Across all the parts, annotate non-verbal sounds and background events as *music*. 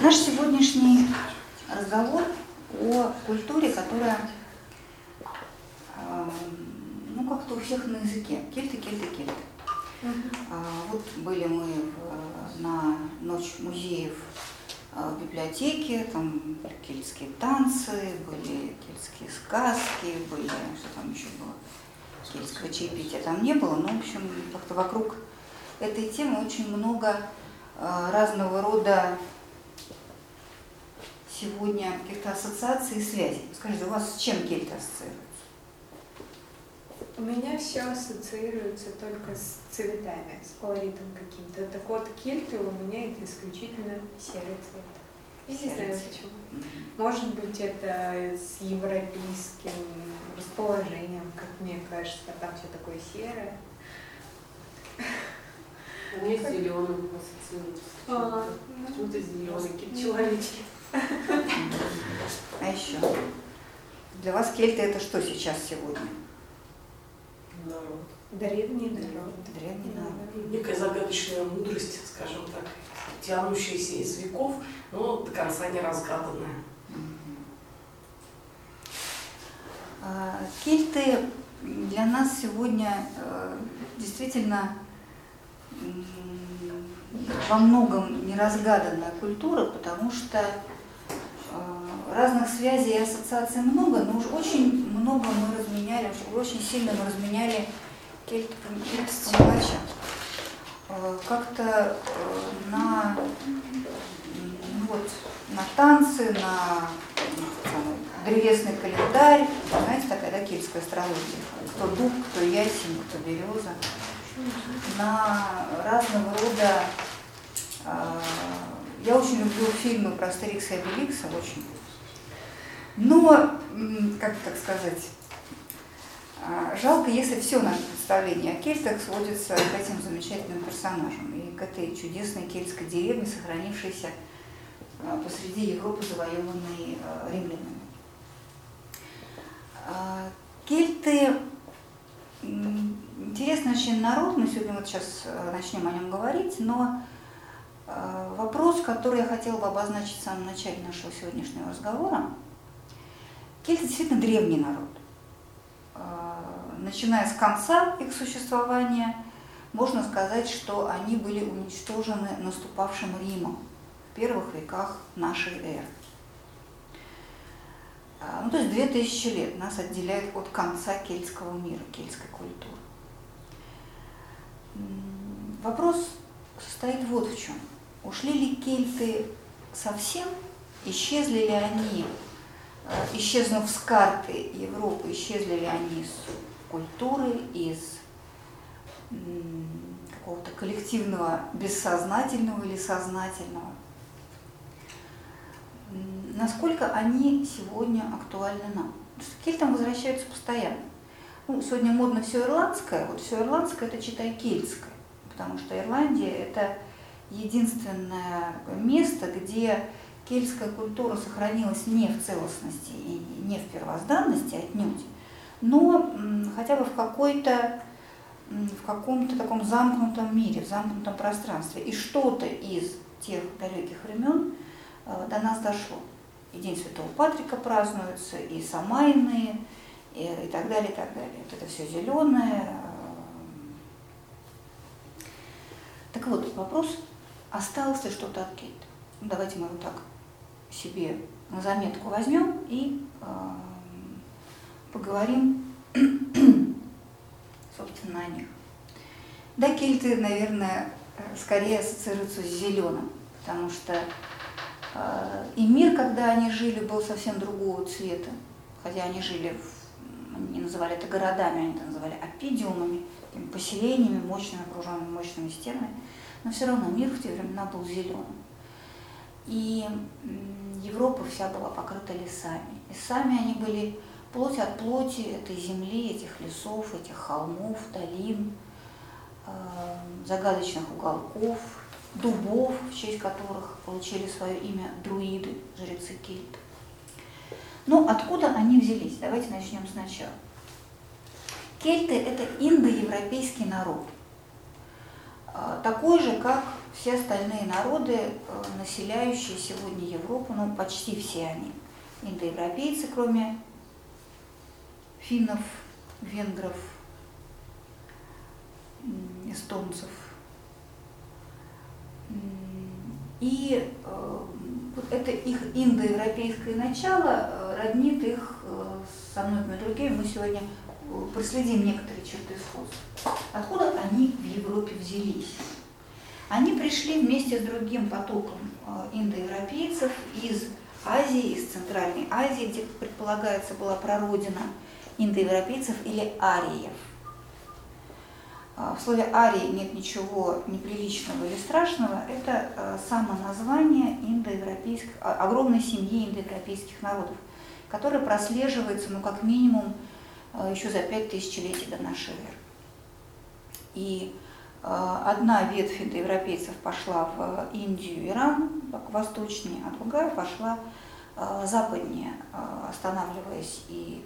Наш сегодняшний разговор о культуре, которая э, ну как-то у всех на языке. Кельты, кельты, кельты. А, вот были мы в, на ночь музеев а, в библиотеке, там кельтские танцы, были кельтские сказки, были, что там еще было, кельтского чаепития там не было, но, в общем, как-то вокруг этой темы очень много а, разного рода сегодня каких-то ассоциаций и связей. Скажите, у вас с чем кельты ассоциируются? У меня все ассоциируется только с цветами, с колоритом каким-то. Так вот, кельты у меня это исключительно серый цвет. Я не знаю Серый цвет. почему. Может быть, это с европейским расположением, как мне кажется, там все такое серое. У меня с зеленым ассоциируется. А, Почему-то зеленый, какие-то человечки. А еще? Для вас кельты это что сейчас сегодня? Народ. Древний народ. Древний народ. Некая загадочная мудрость, скажем так, тянущаяся из веков, но до конца не разгаданная. А, Кельты для нас сегодня э, действительно во многом неразгаданная культура, потому что разных связей и ассоциаций много, но уж очень много мы разменяли, очень сильно мы разменяли по мелочам. Э, Как-то э, на, ну вот, на танцы, на древесный календарь, знаете, такая да, кельтская астрология, кто дуб, кто ясень, кто береза, на разного рода, а, я очень люблю фильмы про Астерикса и Обеликса, очень, но, как так сказать, а, жалко, если все наше представление о кельтах сводится к этим замечательным персонажам и к этой чудесной кельтской деревне, сохранившейся а, посреди Европы, завоеванной а, римлянами. Кельты интересный очень народ, мы сегодня вот сейчас начнем о нем говорить, но вопрос, который я хотела бы обозначить в самом начале нашего сегодняшнего разговора. Кельты действительно древний народ. Э, Начиная с конца их существования, можно сказать, что они были уничтожены наступавшим Римом в первых веках нашей эры. А, Ну, то есть две тысячи лет нас отделяет от конца кельтского мира, кельтской культуры. Вопрос состоит вот в чем. Ушли ли кельты совсем? Исчезли ли они, исчезнув с карты Европы, исчезли ли они из культуры, из какого-то коллективного бессознательного или сознательного? Насколько они сегодня актуальны нам. Кельтам возвращаются постоянно. Ну, сегодня модно все ирландское, вот все ирландское это читай кельтское, потому что Ирландия это единственное место, где кельтская культура сохранилась не в целостности и не в первозданности отнюдь, но хотя бы в какой-то в каком-то таком замкнутом мире, в замкнутом пространстве. И что-то из тех далеких времен э, до нас дошло. И День Святого Патрика празднуется, и Самайные, и, и так далее, и так далее. Вот это все зеленое. Так вот, вопрос, осталось ли что-то от Кейта? Ну, давайте мы его так себе на заметку возьмем и э, поговорим, *clears throat* собственно, о них. Да, кельты, наверное, скорее ассоциируются с зеленым, потому что э, и мир, когда они жили, был совсем другого цвета. Хотя они жили, в, они называли это городами, они это называли опидиумами, поселениями, мощными, окруженными мощными стенами. Но все равно мир в те времена был зеленым. И Европа вся была покрыта лесами. И сами они были плоть от плоти этой земли, этих лесов, этих холмов, долин, э, загадочных уголков, дубов, в честь которых получили свое имя друиды, жрецы кельт. Но откуда они взялись? Давайте начнем сначала. Кельты – это индоевропейский народ, такой же, как все остальные народы, э, населяющие сегодня Европу, ну почти все они, индоевропейцы, кроме финнов, венгров, эстонцев. И э, вот это их индоевропейское начало э, роднит их со многими другими. Мы сегодня проследим некоторые черты сходства. Откуда они в Европе взялись? Они пришли вместе с другим потоком э, индоевропейцев из Азии, из Центральной Азии, где, предполагается, была прародина индоевропейцев или ариев. Э, в слове арии нет ничего неприличного или страшного, это э, само название индоевропейских, огромной семьи индоевропейских народов, которая прослеживается, ну, как минимум, еще за пять тысячелетий до нашей эры. И Э, одна ветвь индоевропейцев пошла в Индию, Иран, восточнее, а другая пошла э, западнее, э, останавливаясь и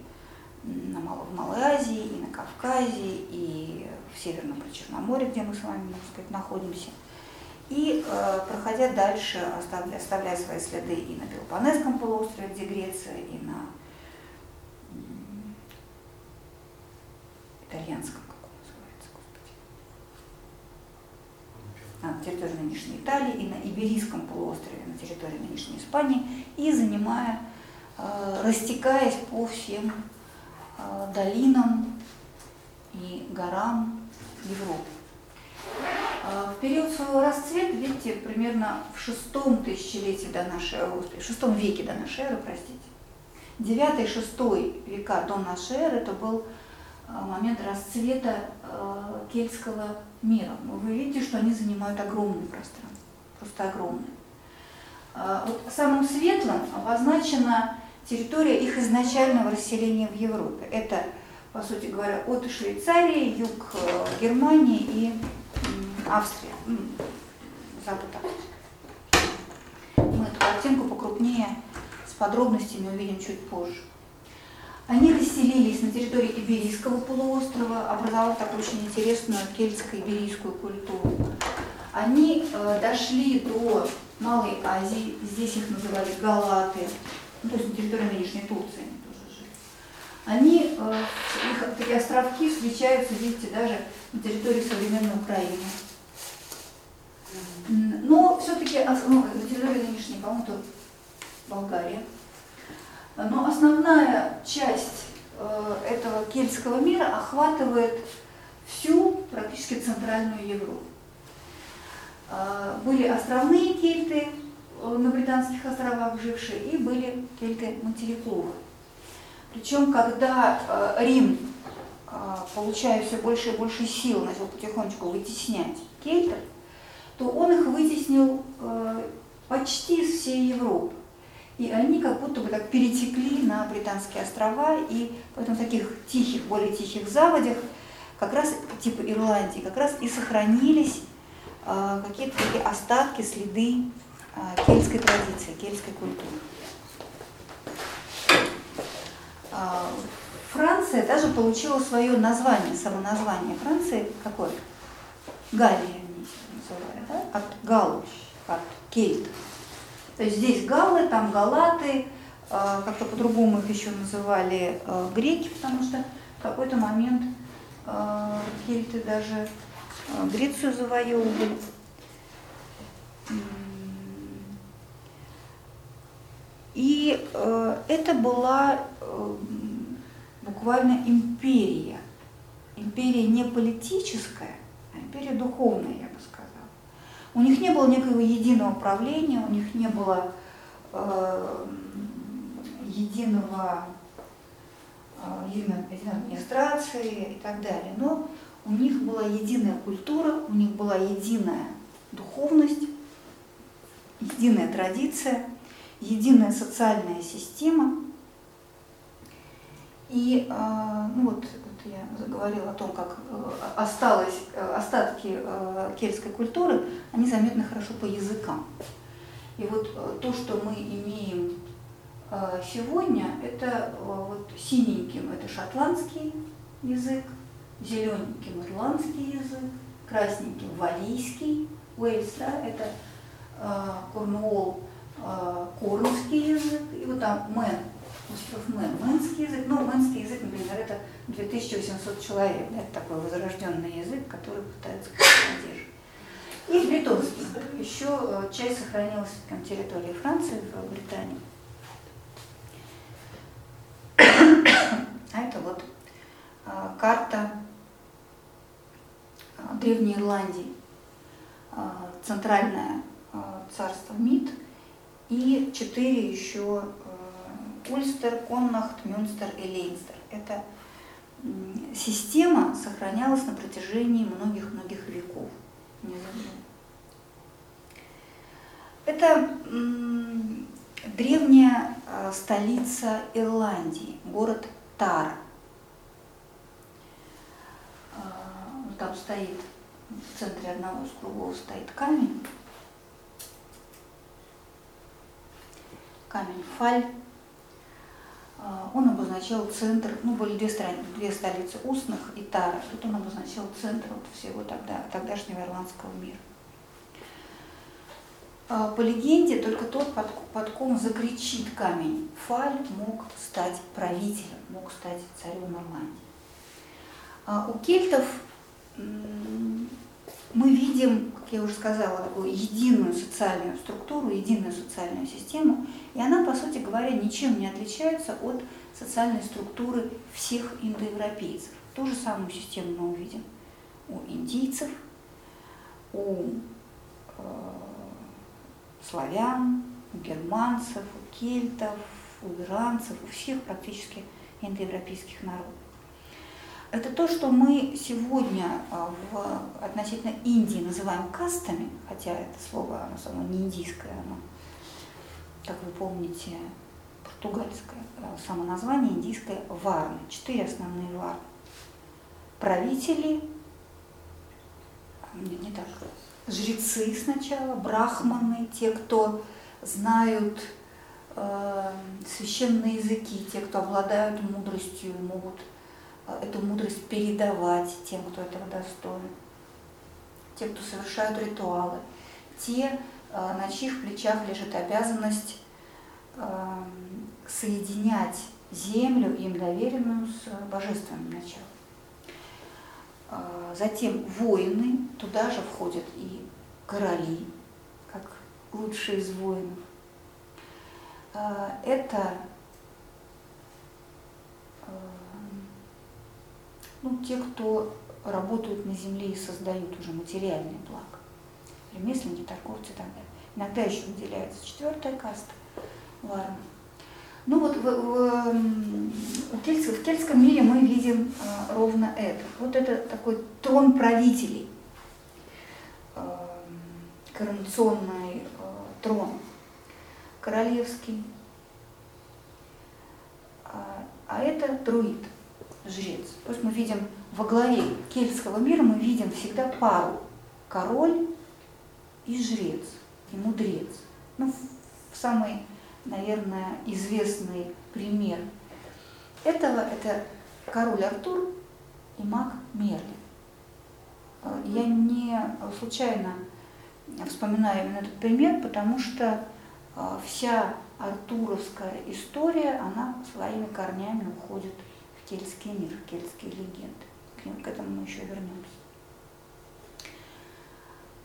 в Малой Азии, и на Кавказе, и в Северном Причерноморье, где мы с вами, можно сказать, находимся. И, проходя дальше, оставляя, оставляя свои следы и на Пелопонесском полуострове, где Греция, и на итальянском на территории нынешней Италии и на Иберийском полуострове, на территории нынешней Испании, и занимая, э, растекаясь по всем э, долинам и горам Европы. Э, в период своего расцвета, видите, примерно в шестом тысячелетии до нашей эры, в шестом веке до нашей эры, простите, девятый, шестой века до нашей эры, это был момент расцвета кельтского мира. Вы видите, что они занимают огромное пространство, просто огромное. А, вот самым светлым обозначена территория их изначального расселения в Европе. Это, по сути говоря, от Швейцарии, юг э, Германии и Австрия, запад Австрии. Мы эту картинку покрупнее с подробностями увидим чуть позже. Они расселились на территории Иберийского полуострова, образовав такую очень интересную кельтско-иберийскую культуру. Они э, дошли до Малой Азии, здесь их называли Галаты, ну, то есть на территории нынешней Турции они тоже жили. Они, э, их такие островки встречаются, видите, даже на территории современной Украины. Но все-таки ну, на территории нынешней, по-моему, Болгария. Но основная часть э, этого кельтского мира охватывает всю практически центральную Европу. Э, были островные кельты э, на британских островах жившие и были кельты материковые. Причем, когда Рим, получая все больше и больше сил, начал потихонечку вытеснять кельтов, то он их вытеснил почти из всей Европы. И они как будто бы так перетекли на Британские острова, и поэтому в таких тихих, более тихих заводях, как раз типа Ирландии, как раз и сохранились э, какие-то такие остатки, следы э, кельтской традиции, кельтской культуры. Э, Франция даже получила свое название, самоназвание Франции какое? Галлия называют, да? от галуш, от кельт. То есть здесь галлы, там галаты, а, как-то по-другому их еще называли а, греки, потому что в какой-то момент а, кельты даже Грецию завоевывали. И это была буквально империя. Империя не политическая, а империя духовная. У них не было некого единого правления, у них не было э, единого э, единой администрации и так далее. Но у них была единая культура, у них была единая духовность, единая традиция, единая социальная система. И э, ну вот я заговорила о том, как э, осталось, э, остатки э, кельтской культуры, они заметны хорошо по языкам. И вот то, что мы имеем сегодня, это вот синеньким это шотландский язык, зелененьким ирландский язык, красненьким валийский, Уэльс, да, это Корнуолл, корнский язык, и вот там Мэн, остров Мэн, мэнский язык. Ну, мэнский язык, например, это 2800 человек, да, это такой возрожденный язык, который пытается поддерживать. И бретонский. Еще э, часть сохранилась на территории Франции, в Бретани. А это вот а, карта а, Древней Ирландии, центральное царство МИД и четыре еще Ульстер, Коннахт, Мюнстер и Лейнстер. Эта система сохранялась на протяжении многих-многих веков. Это древняя столица Ирландии, город Тара. Там стоит, в центре одного из кругов стоит камень. Камень Фаль. А, он обозначал центр, ну, были две, страны, две столицы устных и Тара. Тут он обозначал центр вот всего тогда, тогдашнего ирландского мира. А, по легенде, только тот, под, под ком закричит камень Фаль, мог стать правителем, мог стать царем Ирландии. А у кельтов мы видим, как я уже сказала, такую единую социальную структуру, единую социальную систему, и она, по сути говоря, ничем не отличается от социальной структуры всех индоевропейцев. Ту же самую систему мы увидим у индийцев, у э, славян, у германцев, у кельтов, у иранцев, у всех практически индоевропейских народов. Это то, что мы сегодня а, в, относительно Индии называем кастами, хотя это слово, оно само не индийское, оно, как вы помните, португальское, а, само название индийское варны, четыре основные варны. Правители, нет, не так, жрецы сначала, брахманы, те, кто знают э, священные языки, те, кто обладают мудростью, могут эту мудрость передавать тем, кто этого достоин, те, кто совершают ритуалы, те, э, на чьих плечах лежит обязанность э, соединять землю, им доверенную, с божественным началом. Затем воины, туда же входят и короли, как лучшие из воинов. Это ну, те, кто работают на земле и создают уже материальные блага. Ремесленники, торговцы и так далее. Иногда еще выделяется четвертая каста варна. Ну вот в, в, в, кельтском, в кельтском мире мы видим а, ровно это. Вот это такой трон правителей, а, коронационный а, трон, королевский. А, а это друид, жрец. То есть мы видим во главе кельтского мира мы видим всегда пару король и жрец, и мудрец. Ну, в самой наверное, известный пример этого – это король Артур и маг Мерлин. Я не случайно вспоминаю именно этот пример, потому что а, вся артуровская история, она своими корнями уходит кельтский мир, кельтские легенды. К этому мы еще вернемся.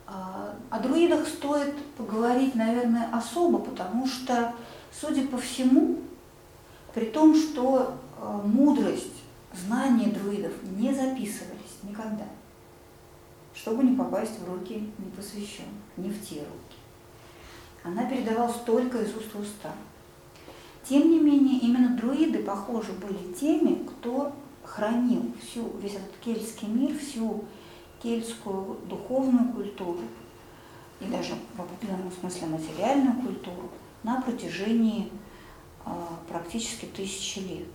А, о друидах стоит поговорить, наверное, особо, потому что, судя по всему, при том, что а, мудрость, знания друидов не записывались никогда, чтобы не попасть в руки непосвященных, не в те руки. Она передавалась только из уст в уста. Тем не менее, именно друиды, похоже, были теми, кто хранил всю, весь этот кельтский мир, всю кельтскую духовную культуру и даже в определенном смысле материальную культуру на протяжении э, практически тысячи лет,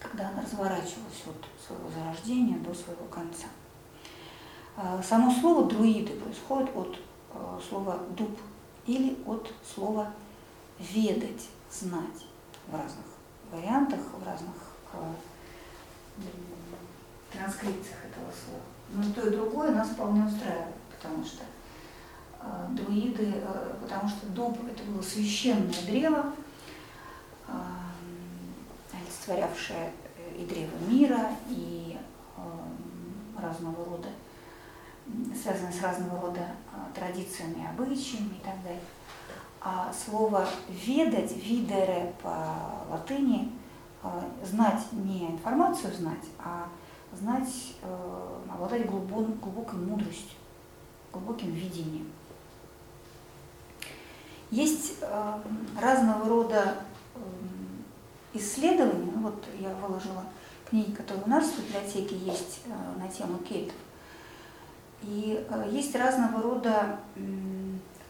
когда она разворачивалась от своего зарождения до своего конца. Э, само слово друиды происходит от э, слова дуб или от слова ведать, знать в разных вариантах, в разных транскрипциях этого слова. Но то и другое нас вполне устраивает, потому что э, друиды, э, потому что дуб это было священное древо, э, олицетворявшее э, и древо мира, и э, разного рода, связанное с разного рода э, традициями, обычаями и так далее. А слово «ведать», «видере» по латыни, э, знать не информацию знать, а знать, э, обладать глубокой, глубокой мудростью, глубоким видением. Есть э, разного рода исследования, ну вот я выложила книги, которые у нас в библиотеке есть на тему кельтов, и есть разного рода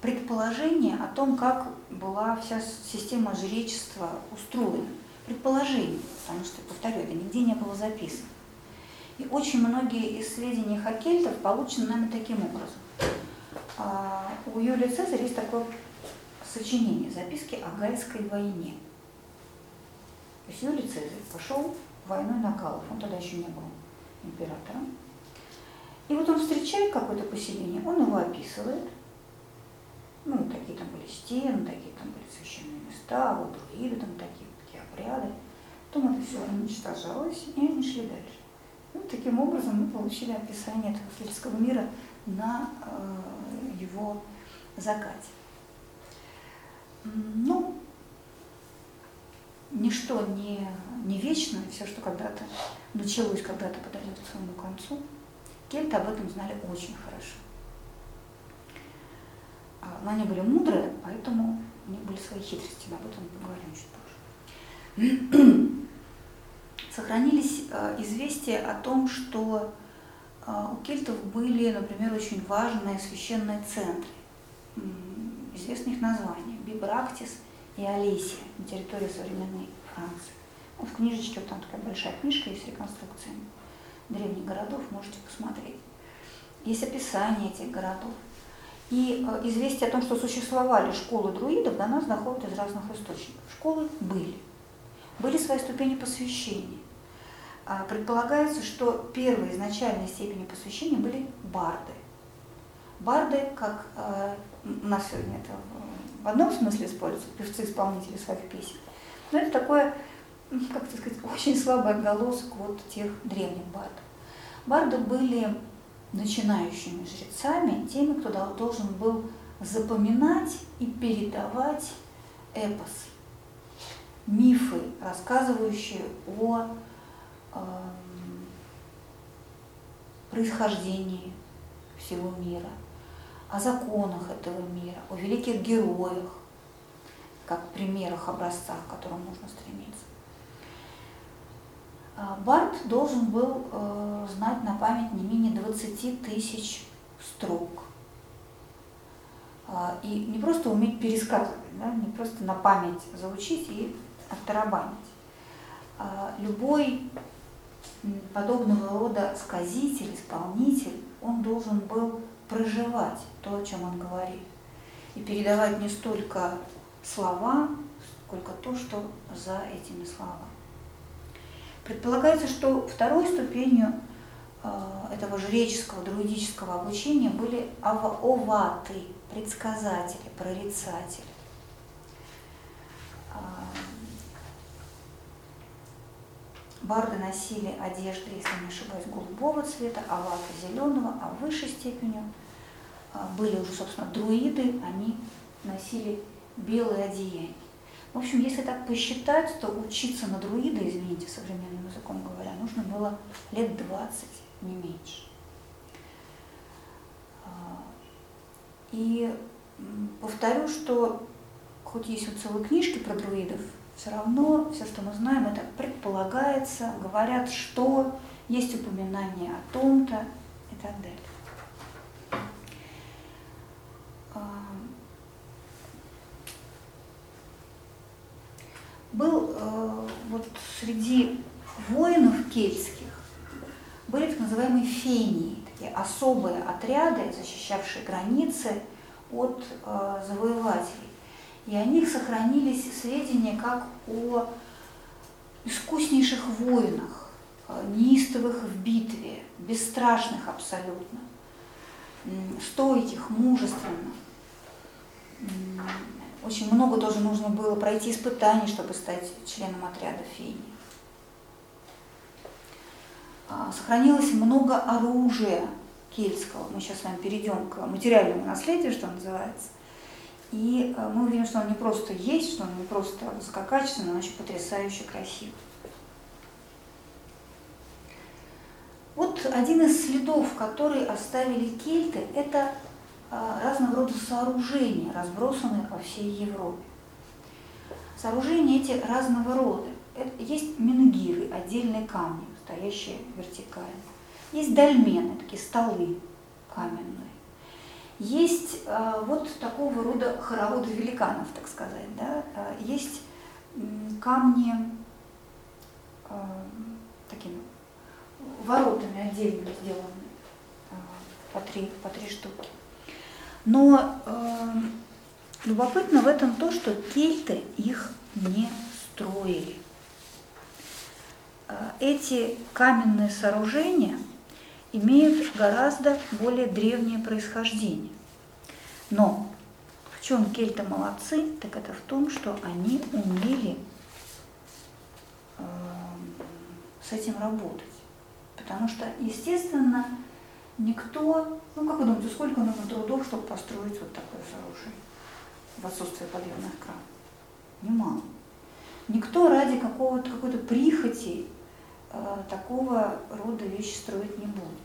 предположение о том, как была вся система жречества устроена. Предположение, потому что, повторю, это нигде не было записано. И очень многие из сведений хакельтов получены нами таким образом. А, у Юлия Цезаря есть такое сочинение, записки о Гальской войне. То есть Юлий Цезарь пошел войной на Галлов, он тогда еще не был императором. И вот он встречает какое-то поселение, он его описывает – ну, такие там были стены, такие там были священные места, вот друиды там такие, такие обряды. Потом это все уничтожалось, и они шли дальше. Ну, таким образом мы получили описание этого кельтского мира на э, его закате. Ну, ничто не, не вечно, все, что когда-то началось, когда-то подойдет к своему концу. Кельты об этом знали очень хорошо. А, но они были мудрые, поэтому у них были свои хитрости, об этом поговорим чуть позже. *clears throat* Сохранились а, известия о том, что а, у кельтов были, например, очень важные священные центры, известных названий – Бибрактис и Олесия на территории современной Франции. Вот в книжечке, вот там такая большая книжка есть с реконструкциями древних городов, можете посмотреть. Есть описание этих городов. И э, известие о том, что существовали школы друидов, до нас доходит из разных источников. Школы были. Были свои ступени посвящения. А, предполагается, что первые изначальные степени посвящения были барды. Барды, как э, у нас сегодня это в одном смысле используются, певцы-исполнители своих песен, но это такое, как сказать, *laughs* очень слабый отголосок вот тех древних бардов. Барды были начинающими жрецами, теми, кто должен был запоминать и передавать эпос, мифы, рассказывающие о э, происхождении всего мира, о законах этого мира, о великих героях, как примерах, образцах, к которым нужно стремиться. А, Барт должен был э, знать на память не менее 20 тысяч строк. А, и не просто уметь пересказывать, да, не просто на память заучить и оттарабанить. А, любой подобного рода сказитель, исполнитель, он должен был проживать то, о чем он говорит. И передавать не столько слова, сколько то, что за этими словами. Предполагается, что второй ступенью э, этого жреческого, друидического обучения были оваты, предсказатели, прорицатели. А, барды носили одежды, если не ошибаюсь, голубого цвета, оваты зеленого, а высшей степенью а, были уже, собственно, друиды, они носили белые одеяния. В общем, если так посчитать, то учиться на друида, извините, современным языком говоря, нужно было лет 20, не меньше. А, и повторю, что хоть есть вот целые книжки про друидов, все равно все, что мы знаем, это предполагается, говорят, что есть упоминание о том-то и так далее. Был э, вот среди воинов кельтских были так называемые фении, такие особые отряды, защищавшие границы от э, завоевателей. И о них сохранились сведения как о искуснейших воинах, э, неистовых в битве, бесстрашных абсолютно. стойких, мужественных. Очень много тоже нужно было пройти испытаний, чтобы стать членом отряда феи. А, сохранилось много оружия кельтского. Мы сейчас с вами перейдем к материальному наследию, что называется. И э, мы увидим, что он не просто есть, что он не просто высококачественный, но еще потрясающе красивый. Вот один из следов, которые оставили кельты, это а, разного рода сооружения, разбросанные по всей Европе. Сооружения эти разного рода. Есть менгиры, отдельные камни, стоящие вертикально. Есть дольмены, такие столы каменные. Есть э, вот такого рода хороводы великанов, так сказать. Да? Есть камни э, такими воротами отдельно сделаны э, по три, по три штуки. Но э, любопытно в этом то, что кельты их не строили. Э, эти каменные сооружения имеют гораздо более древнее происхождение. Но в чем кельты молодцы, так это в том, что они умели э, с этим работать. Потому что, естественно, никто, ну как вы думаете, сколько нужно трудов, чтобы построить вот такое сооружение в отсутствие подъемных кранов? Немало. Никто ради какого-то какой-то прихоти э, такого рода вещи строить не будет.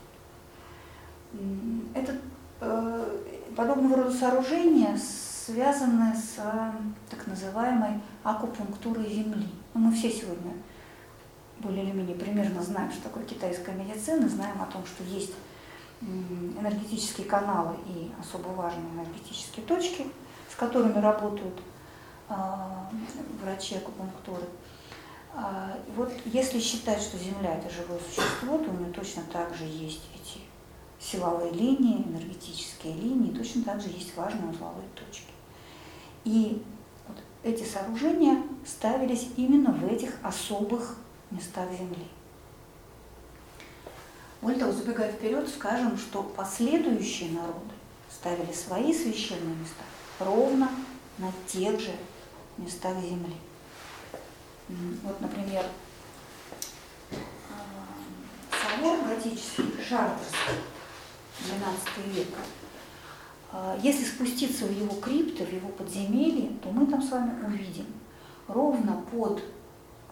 Это э, подобного рода сооружения связаны с э, так называемой акупунктурой Земли. Ну, мы все сегодня более или менее примерно знаем, что такое китайская медицина, знаем о том, что есть энергетические каналы и особо важные энергетические точки, с которыми работают а, врачи акупунктуры. А, вот если считать, что Земля это живое существо, то у нее точно так же есть эти силовые линии, энергетические линии, точно так же есть важные узловые точки. И вот эти сооружения ставились именно в этих особых местах Земли. Более того, забегая вперед, скажем, что последующие народы ставили свои священные места ровно на тех же местах земли. Вот, например, а, собор готический, Шартерский, XII век. А, если спуститься в его крипты, в его подземелье, то мы там с вами увидим ровно под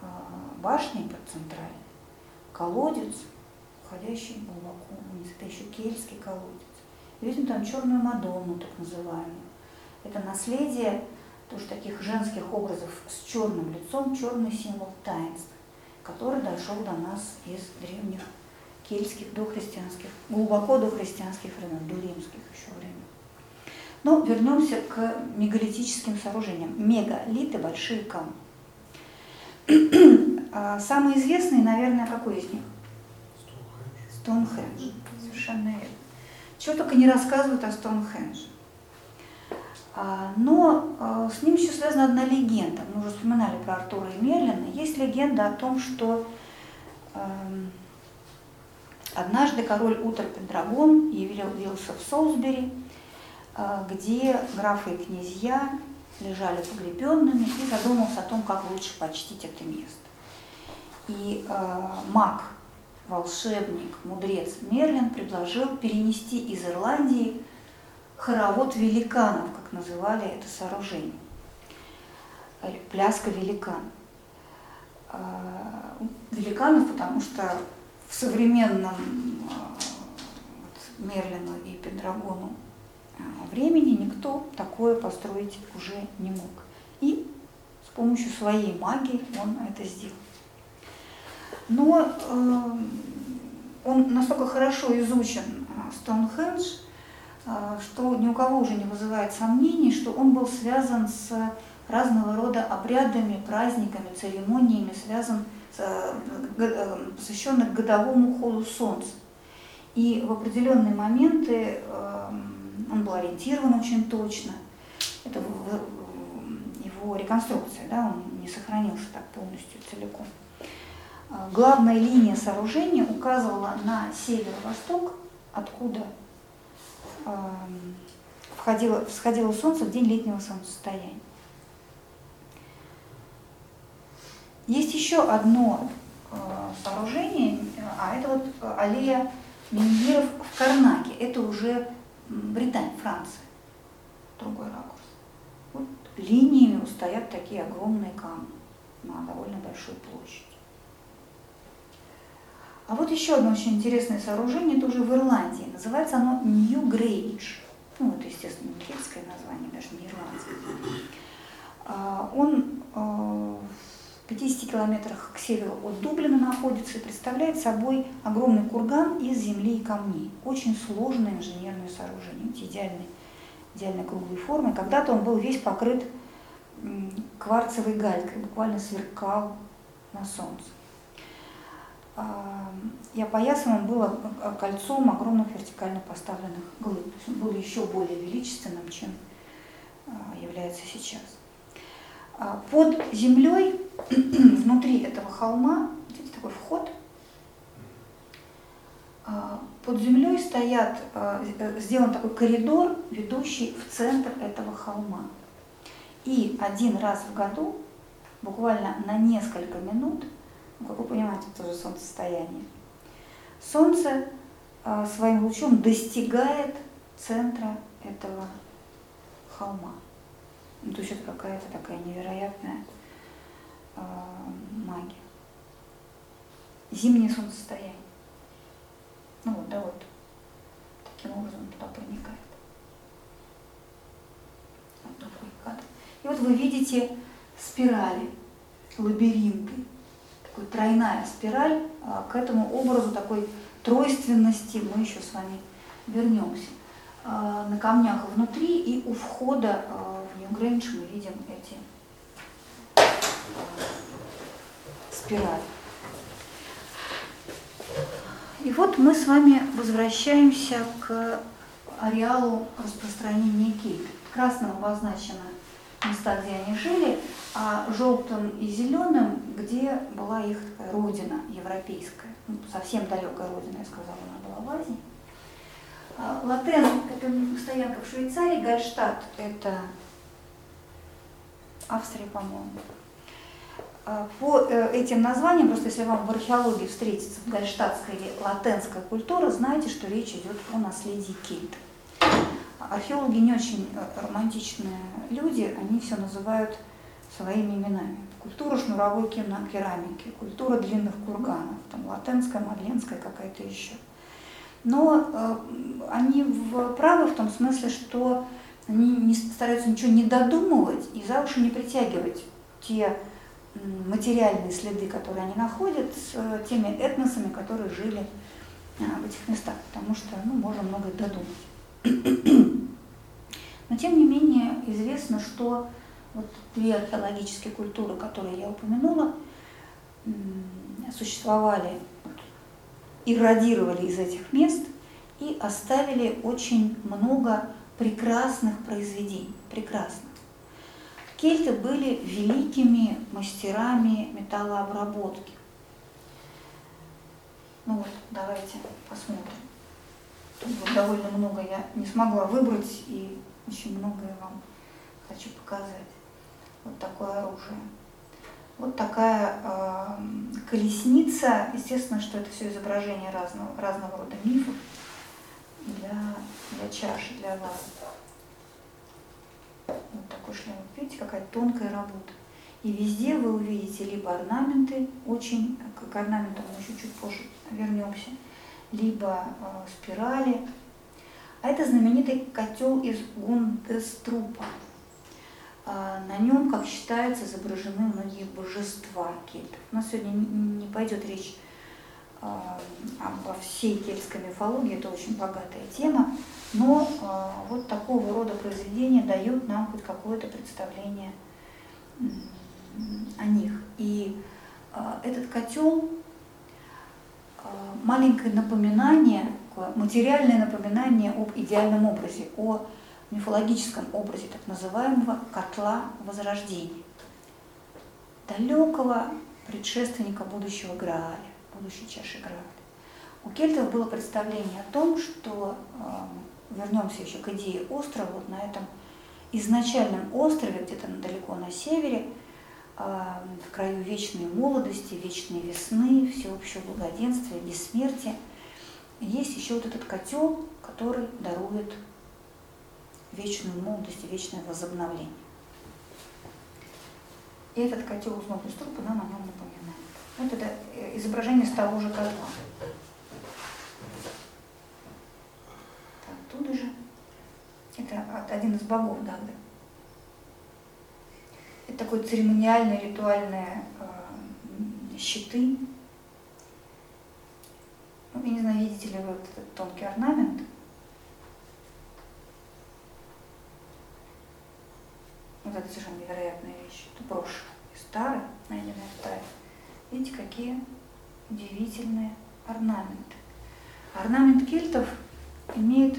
а, башней, под центральной, колодец, уходящий глубоко вниз. Это еще кельтский колодец. Видим там черную Мадонну, так называемую. Это наследие тоже таких женских образов с черным лицом, черный символ таинств, который дошел до нас из древних кельтских дохристианских, глубоко дохристианских времен, до римских еще времен. Но вернемся к мегалитическим сооружениям. Мегалиты – большие камни. *clears throat* А самый известный, наверное, какой из них? Стоунхендж. Совершенно верно. Чего только не рассказывают о Стоунхендже. А, но а, с ним еще связана одна легенда. Мы уже вспоминали про Артура и Мерлина. Есть легенда о том, что эм, однажды король Утор Пендрагон явился в Солсбери, э, где графы и князья лежали погребенными и задумался о том, как лучше почтить это место. И э, маг волшебник, мудрец Мерлин предложил перенести из Ирландии хоровод великанов, как называли это сооружение. Пляска великан. А, великанов, потому что в современном а, Мерлину и Пендрагону времени никто такое построить уже не мог. И с помощью своей магии он это сделал но э, он настолько хорошо изучен, э, Стоунхендж, э, что ни у кого уже не вызывает сомнений, что он был связан с разного рода обрядами, праздниками, церемониями, связан с, посвященных годовому уходу солнца. И в определенные моменты он был ориентирован очень точно. Это его реконструкция, да, он не сохранился так полностью целиком. Главная линия сооружения указывала на северо-восток, откуда входило, всходило солнце в день летнего солнцестояния. Есть еще одно э, сооружение, а это вот аллея Менгиров в Карнаке. Это уже Британия, Франция. Другой ракурс. Вот линиями стоят такие огромные камни на довольно большой площади. А вот еще одно очень интересное сооружение, это уже в Ирландии. Называется оно Нью Грейдж. Ну, это, естественно, кельтское название, даже не ирландское. А, он а, в 50 километрах к северу от Дублина находится и представляет собой огромный курган из земли и камней. Очень сложное инженерное сооружение, идеальной, идеально круглой формы. Когда-то он был весь покрыт кварцевой галькой, буквально сверкал на солнце. А, и опоясан он был кольцом огромных вертикально поставленных глыб. То есть он был еще более величественным, чем а, является сейчас. А, под землей, *clears throat* внутри этого холма, видите, такой вход, под землей стоят, э, сделан такой коридор, ведущий в центр этого холма. И один раз в году, буквально на несколько минут, как вы понимаете, тоже солнцестояние, солнце а, своим лучом достигает центра этого холма. Ну, то есть это какая-то такая невероятная э, магия. Зимнее солнцестояние. Ну вот, да, вот. Таким образом туда проникает. Вот такой кадр. И вот вы видите спирали, лабиринты, такой тройная спираль, а, к этому образу такой тройственности мы еще с вами вернемся. А, на камнях внутри и у входа а, в Нью-Грэндж мы видим эти спирали. И вот мы с вами возвращаемся к ареалу распространения кельт. Красным обозначено места, где они жили, а желтым и зеленым, где была их родина европейская. Ну, совсем далекая родина, я сказала, она была в Азии. А, Латен – это стоянка в Швейцарии, Гальштадт – это Австрия, по-моему. А, по э, этим названиям, просто если вам в археологии встретится гальштадтская или латенская культура, знайте, что речь идет о наследии кельтов. Археологи не очень э, романтичные люди, они все называют своими именами. Культура шнуровой керамики, культура длинных курганов, там латенская, мадленская какая-то еще. Но э, они в, правы в том смысле, что они не стараются ничего не додумывать и за уши не притягивать те материальные следы, которые они находят, с э, теми этносами, которые жили э, в этих местах, потому что ну, можно многое додумать. Но тем не менее известно, что вот две археологические культуры, которые я упомянула, существовали, иррадировали из этих мест и оставили очень много прекрасных произведений, прекрасных. Кельты были великими мастерами металлообработки. Ну вот, давайте посмотрим. Довольно много я не смогла выбрать, и очень многое вам хочу показать. Вот такое оружие. Вот такая э, колесница. Естественно, что это все изображение разного, разного рода мифов для, для чаши, для вазы. Вот такой шлем. Видите, какая тонкая работа. И везде вы увидите либо орнаменты, очень, к орнаментам мы еще чуть позже вернемся, либо э, спирали. А это знаменитый котел из Гундеструпа. Э, на нем, как считается, изображены многие божества кельтов. У нас сегодня не пойдет речь э, обо всей кельтской мифологии, это очень богатая тема, но вот такого рода произведения дают нам хоть какое-то представление о них. И этот котел маленькое напоминание, материальное напоминание об идеальном образе, о мифологическом образе так называемого котла возрождения, далекого предшественника будущего Грааля, будущей чаши Грааля. У кельтов было представление о том, что э, вернемся еще к идее острова, вот на этом изначальном острове, где-то далеко на севере, в краю вечной молодости, вечной весны, всеобщего благоденствия, бессмертия, есть еще вот этот котел, который дарует вечную молодость и вечное возобновление. И этот котел из трупа нам о нем напоминает. Вот это э, изображение с того же котла. Оттуда же. Это один из богов Дагды. Это такое церемониальное, ритуальное э, щиты. Ну, я не знаю, видите ли вы вот этот тонкий орнамент. Вот это совершенно невероятная вещь. Это брошь старая, найденная в Таве. Видите, какие удивительные орнаменты. Орнамент кельтов имеет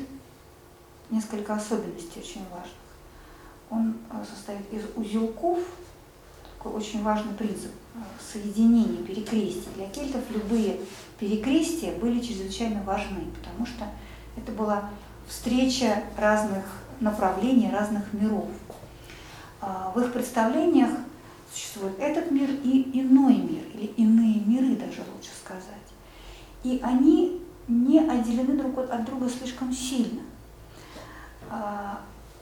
несколько особенностей очень важных. Он э, состоит из узелков, такой очень важный принцип э, соединения, перекрестия. Для кельтов любые перекрестия были чрезвычайно важны, потому что это была встреча разных направлений, разных миров. А, в их представлениях существует этот мир и иной мир, или иные миры даже лучше сказать. И они не отделены друг от друга слишком сильно.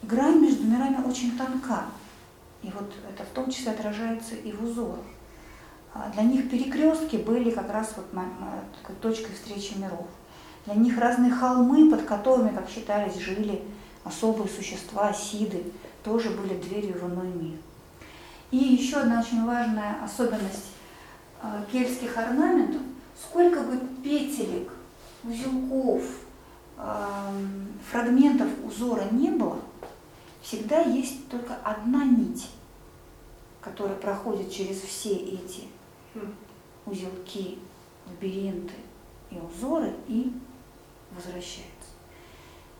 А, грань между мирами очень тонка, и вот это в том числе отражается и в узорах. А, для них перекрестки были как раз вот точкой встречи миров. Для них разные холмы, под которыми, как считались, жили особые существа, сиды, тоже были дверью в иной мир. И еще одна очень важная особенность э, кельтских орнаментов, сколько бы петелек, узелков, фрагментов узора не было, всегда есть только одна нить, которая проходит через все эти узелки, лабиринты и узоры и возвращается.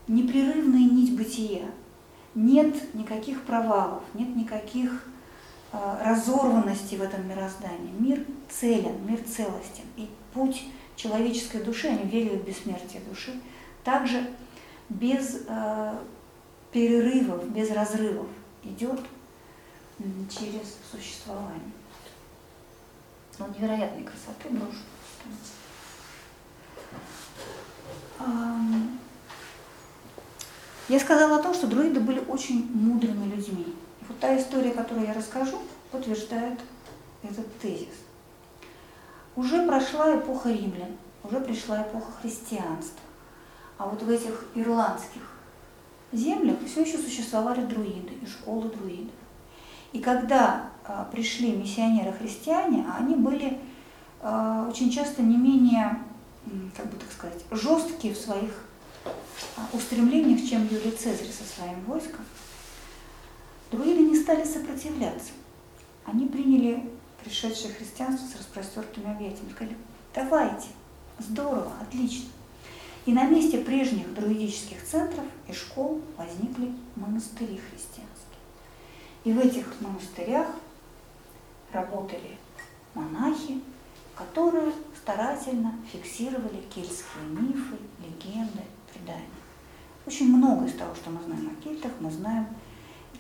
Непрерывная нить бытия. Нет никаких провалов, нет никаких Э, разорванности в этом мироздании. Мир целен, мир целостен. И путь человеческой души, они верили в бессмертие души, также без э, перерывов, без разрывов идет через существование. Он невероятной красоты брошь. Я сказала о том, что друиды были очень мудрыми людьми. Вот та история, которую я расскажу, подтверждает этот тезис. Уже прошла эпоха римлян, уже пришла эпоха христианства. А вот в этих ирландских землях все еще существовали друиды и школы друидов. И когда а, пришли миссионеры-христиане, они были а, очень часто не менее, как бы так сказать, жесткие в своих а, устремлениях, чем Юлий Цезарь со своим войском. Друиды не стали сопротивляться. Они приняли пришедшее христианство с распростертыми объятиями. Сказали, давайте, здорово, отлично. И на месте прежних друидических центров и школ возникли монастыри христианские. И в этих монастырях работали монахи, которые старательно фиксировали кельтские мифы, легенды, предания. Очень много из того, что мы знаем о кельтах, мы знаем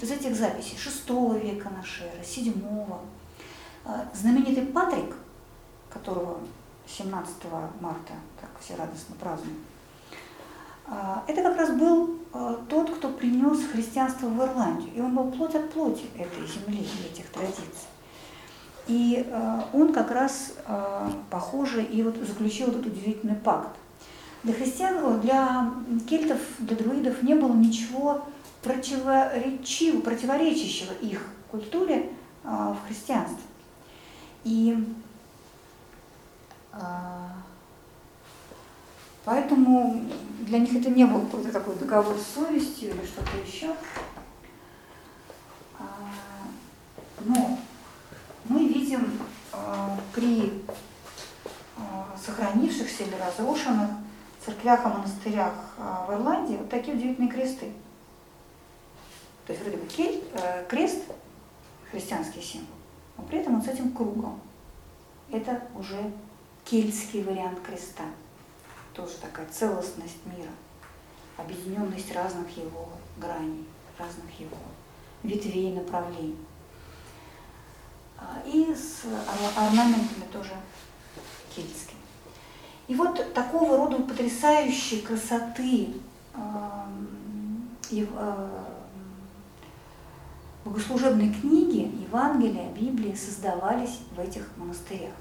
из этих записей VI века нашей эры, VII. А, знаменитый Патрик, которого 17 марта так все радостно празднуют, это как раз был а, тот, кто принес христианство в Ирландию. И он был плоть от плоти этой земли этих традиций. И он как раз, похоже, и вот заключил этот удивительный пакт. Для христиан, для кельтов, для друидов не было ничего противоречив, противоречащего их культуре а, в христианстве. И а, поэтому для них это не был какой-то такой договор с совестью или что-то еще. А, но мы видим при сохранившихся или разрушенных церквях и монастырях в Ирландии вот такие удивительные кресты. То есть вроде бы э, крест, христианский символ, но при этом он с этим кругом. Это уже кельтский вариант креста. Тоже такая целостность мира. объединенность разных его граней, разных его ветвей, направлений. А, и с орнаментами тоже кельтскими. И вот такого рода потрясающей красоты богослужебные книги, Евангелия, Библии создавались в этих монастырях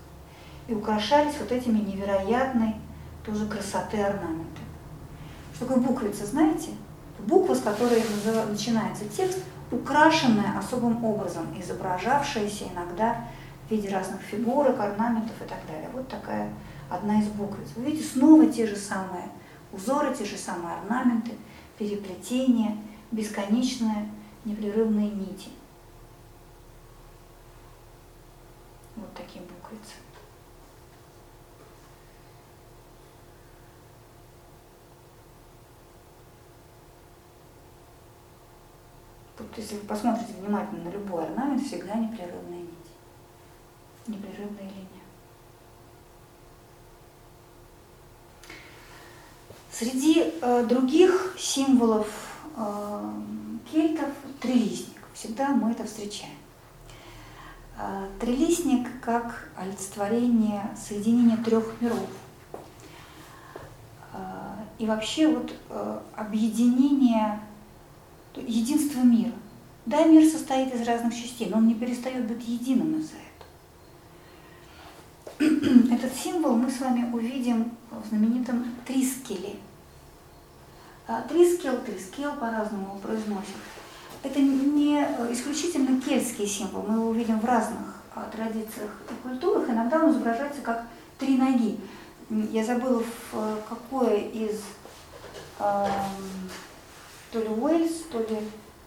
и украшались вот этими невероятной тоже красоты орнаменты. Что такое буквица, знаете? Буква, с которой начинается текст, украшенная особым образом, изображавшаяся иногда в виде разных фигурок, орнаментов и так далее. Вот такая одна из буквиц. Вы видите, снова те же самые узоры, те же самые орнаменты, переплетения, бесконечные непрерывные нити. Вот такие буквицы. Тут, если вы посмотрите внимательно на любой орнамент, всегда непрерывная нить. Непрерывная линия. Среди э, других символов э, кельтов трилистник. Всегда мы это встречаем. Э, трилистник как олицетворение соединения трех миров. Э, и вообще вот э, объединение единство мира. Да, мир состоит из разных частей, но он не перестает быть единым из-за этого. *clears throat* Этот символ мы с вами увидим в знаменитом Трискеле. А, трискел, трискел по-разному его произносят. Это не исключительно кельтский символ, мы его увидим в разных а, традициях и культурах. Иногда он изображается как три ноги. Я забыла, в какое из то ли Уэльс, то ли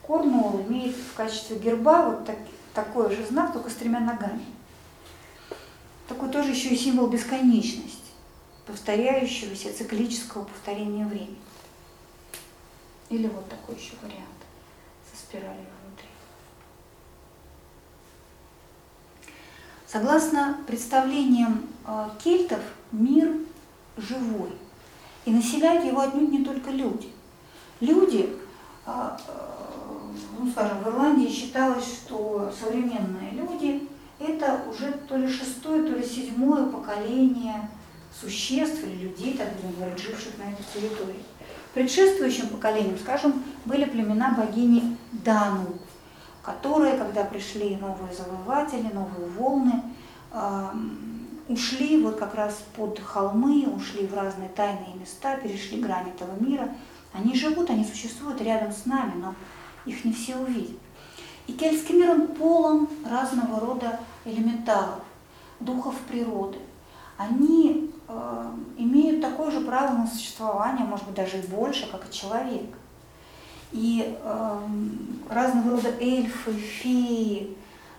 Корнуолл имеет в качестве герба вот так, такой же знак, только с тремя ногами. Такой тоже еще и символ бесконечности, повторяющегося циклического повторения времени. Или вот такой еще вариант со спиралью внутри. Согласно представлениям э, кельтов, мир живой. И населяют его отнюдь не только люди люди, а, э, ну скажем, в Ирландии считалось, что современные люди это уже то ли шестое, то ли седьмое поколение существ или людей, так будем говорить, живших на этой территории. Предшествующим поколением, скажем, были племена богини Дану, которые, когда пришли новые завоеватели, новые волны, ушли вот как раз под холмы, ушли в разные тайные места, перешли грань этого мира – они живут, они существуют рядом с нами, но их не все увидят. И кельтский мир, он полон разного рода элементалов, духов природы. Они э, имеют такое же право на существование, может быть, даже и больше, как и человек. И э, разного рода эльфы, феи,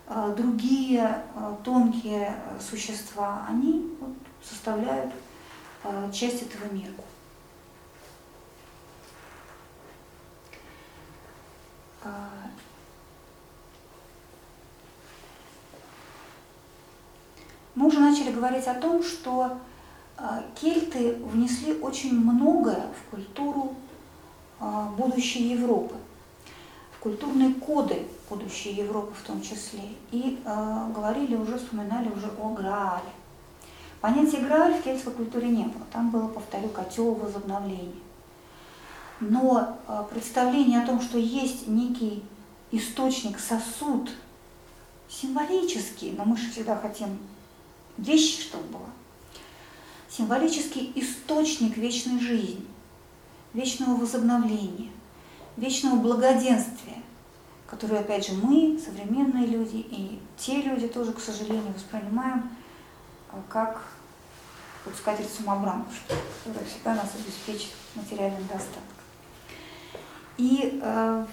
э, другие э, тонкие существа, они вот, составляют э, часть этого мира. Мы уже начали говорить о том, что а, кельты внесли очень многое в культуру а, будущей Европы, в культурные коды будущей Европы в том числе. И говорили уже, вспоминали уже о Граале. Понятия Грааль в кельтской культуре не было. Там было, повторю, котел возобновления но а, представление о том, что есть некий источник, сосуд, символический, но мы же всегда хотим вещи, чтобы было, символический источник вечной жизни, вечного возобновления, вечного благоденствия, которую, опять же, мы, современные люди, и те люди тоже, к сожалению, воспринимаем а, как вот сказать самобранку, которая всегда нас обеспечит материальным достатком. И э,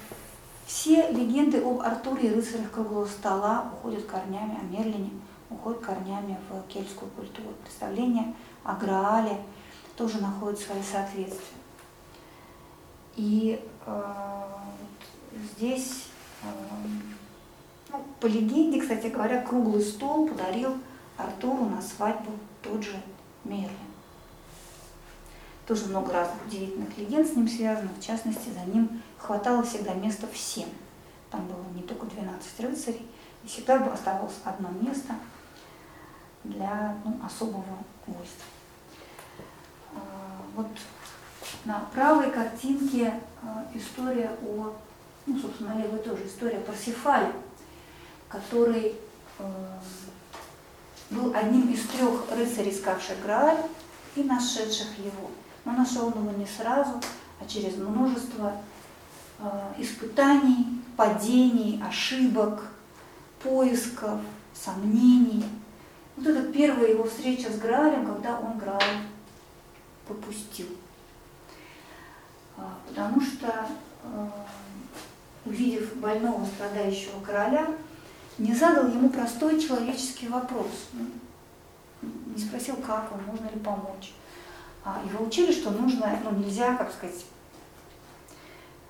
все легенды об Артуре и рыцарях круглого стола уходят корнями, о Мерлине уходят корнями в кельтскую культуру. Представление о Граале тоже находит свои соответствия. И э, здесь, э, ну, по легенде, кстати говоря, круглый стол подарил Артуру на свадьбу тот же Мерлин. Тоже много разных удивительных легенд с ним связано. В частности, за ним хватало всегда места всем. Там было не только 12 рыцарей, и всегда оставалось одно место для ну, особого гостя. А, вот на правой картинке а, история о, ну, собственно, левой тоже история Парсифале, который э, был одним из трех рыцарей, искавших Грааль и нашедших его. Но нашел он его не сразу, а через множество э, испытаний, падений, ошибок, поисков, сомнений. Вот это первая его встреча с Граалем, когда он Грааль попустил. А, потому что, э, увидев больного, страдающего короля, не задал ему простой человеческий вопрос. Ну, не спросил, как он, можно ли помочь. А его учили, что нужно, ну, нельзя, как сказать,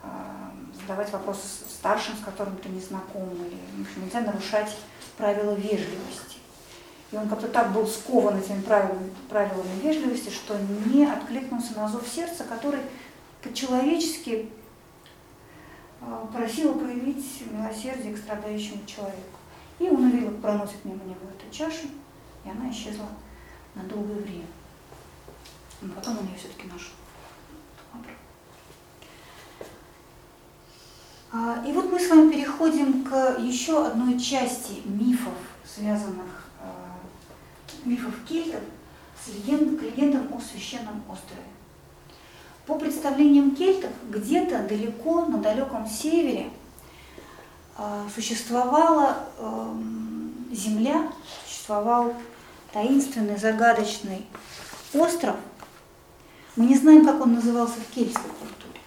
а, задавать вопросы старшим, с которым ты не знаком, или нельзя нарушать правила вежливости. И он как-то так был скован этими правилами, правилами вежливости, что не откликнулся на зов сердца, который по-человечески а, просила проявить милосердие к страдающему человеку. И он увидел, проносит мимо него эту чашу, и она исчезла на долгое время. Но потом он ее все-таки нашел. А, и вот мы с вами переходим к еще одной части мифов, связанных, а, мифов кельтов, с легенд, к легендам о священном острове. По представлениям кельтов, где-то далеко, на далеком севере, а, существовала эм, земля, существовал таинственный, загадочный остров. Мы не знаем, как он назывался в кельтской культуре.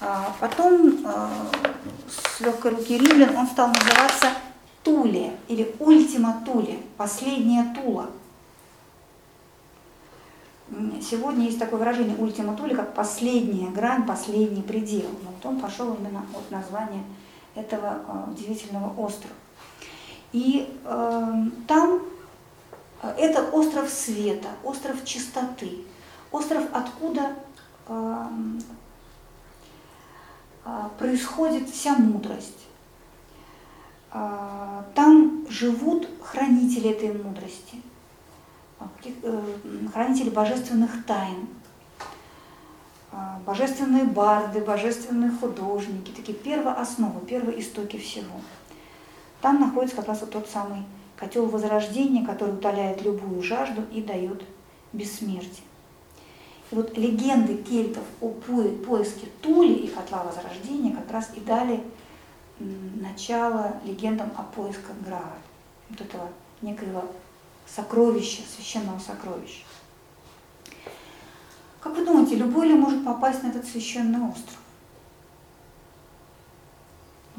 А потом э, с легкой руки римлян он стал называться Туле или Ультима Туле, последняя Тула. Сегодня есть такое выражение ультима тули, как последняя грань, последний предел. Но вот он пошел именно от названия этого э, удивительного острова. И э, там это остров света, остров чистоты, остров, откуда э, э, происходит вся мудрость. Э, там живут хранители этой мудрости – Э, хранители божественных тайн, а, божественные барды, божественные художники, такие первоосновы, первоистоки всего. Там находится как раз вот тот самый котел возрождения, который утоляет любую жажду и дает бессмертие. Вот легенды кельтов о поиске Тули и котла возрождения как раз и дали начало легендам о поисках Грааля, вот этого некоего сокровища, священного сокровища. Как вы думаете, любой ли может попасть на этот священный остров?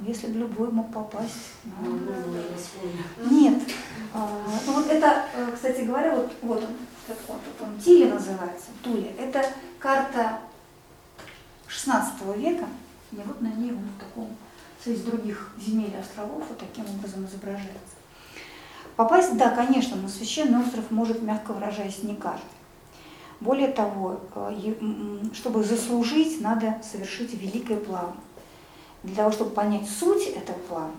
Если бы любой мог попасть. Ну, нет. А, ну вот это, э, кстати говоря, вот, вот он, вот, вот он, Тили называется, Тули. Это карта 16 века, и вот на ней он в таком, среди других земель и островов вот таким образом изображается. Попасть, да, конечно, на священный остров может, мягко выражаясь, не каждый. Более того, э, чтобы заслужить, надо совершить великое плавание. Для того, чтобы понять суть этого плавания,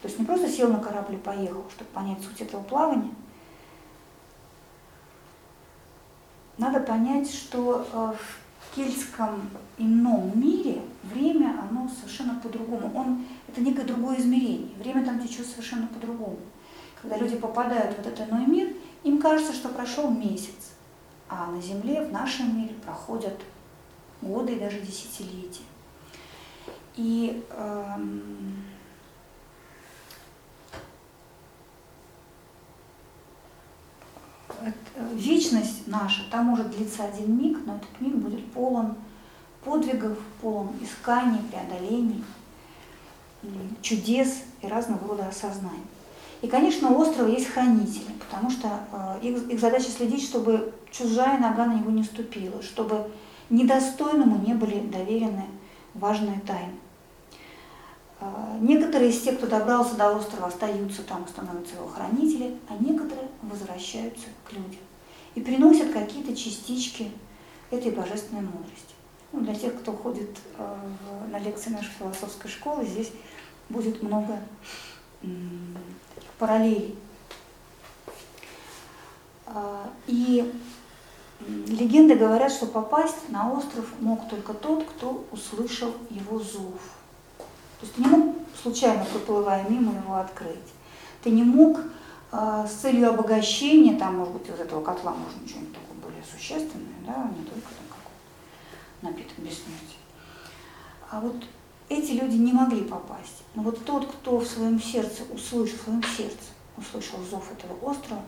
то есть не просто сел на корабль и поехал, чтобы понять суть этого плавания, надо понять, что э, в кельтском ином мире время, оно совершенно по-другому. Он, это некое другое измерение. Время там течет совершенно по-другому. Когда люди попадают в этот иной мир, им кажется, что прошел месяц, а на Земле, в нашем мире проходят годы и даже десятилетия. И эм, вечность наша, там может длиться один миг, но этот миг будет полон подвигов, полон исканий, преодолений, чудес и разного рода осознаний. И, конечно, у острова есть хранители, потому что э, их, их задача следить, чтобы чужая нога на него не ступила, чтобы недостойному не были доверены важные тайны. Э, некоторые из тех, кто добрался до острова, остаются там, становятся его хранители, а некоторые возвращаются к людям и приносят какие-то частички этой божественной мудрости. Ну, для тех, кто ходит э, на лекции нашей философской школы, здесь будет много параллелей. А, и легенды говорят, что попасть на остров мог только тот, кто услышал его зов. То есть ты не мог, случайно проплывая мимо, его открыть. Ты не мог э, с целью обогащения, там, может быть, из этого котла можно что-нибудь такое более существенное, да, не только там какой напиток бессмертия. А вот эти люди не могли попасть. Но вот тот, кто в своем сердце услышал, в своем сердце услышал зов этого острова,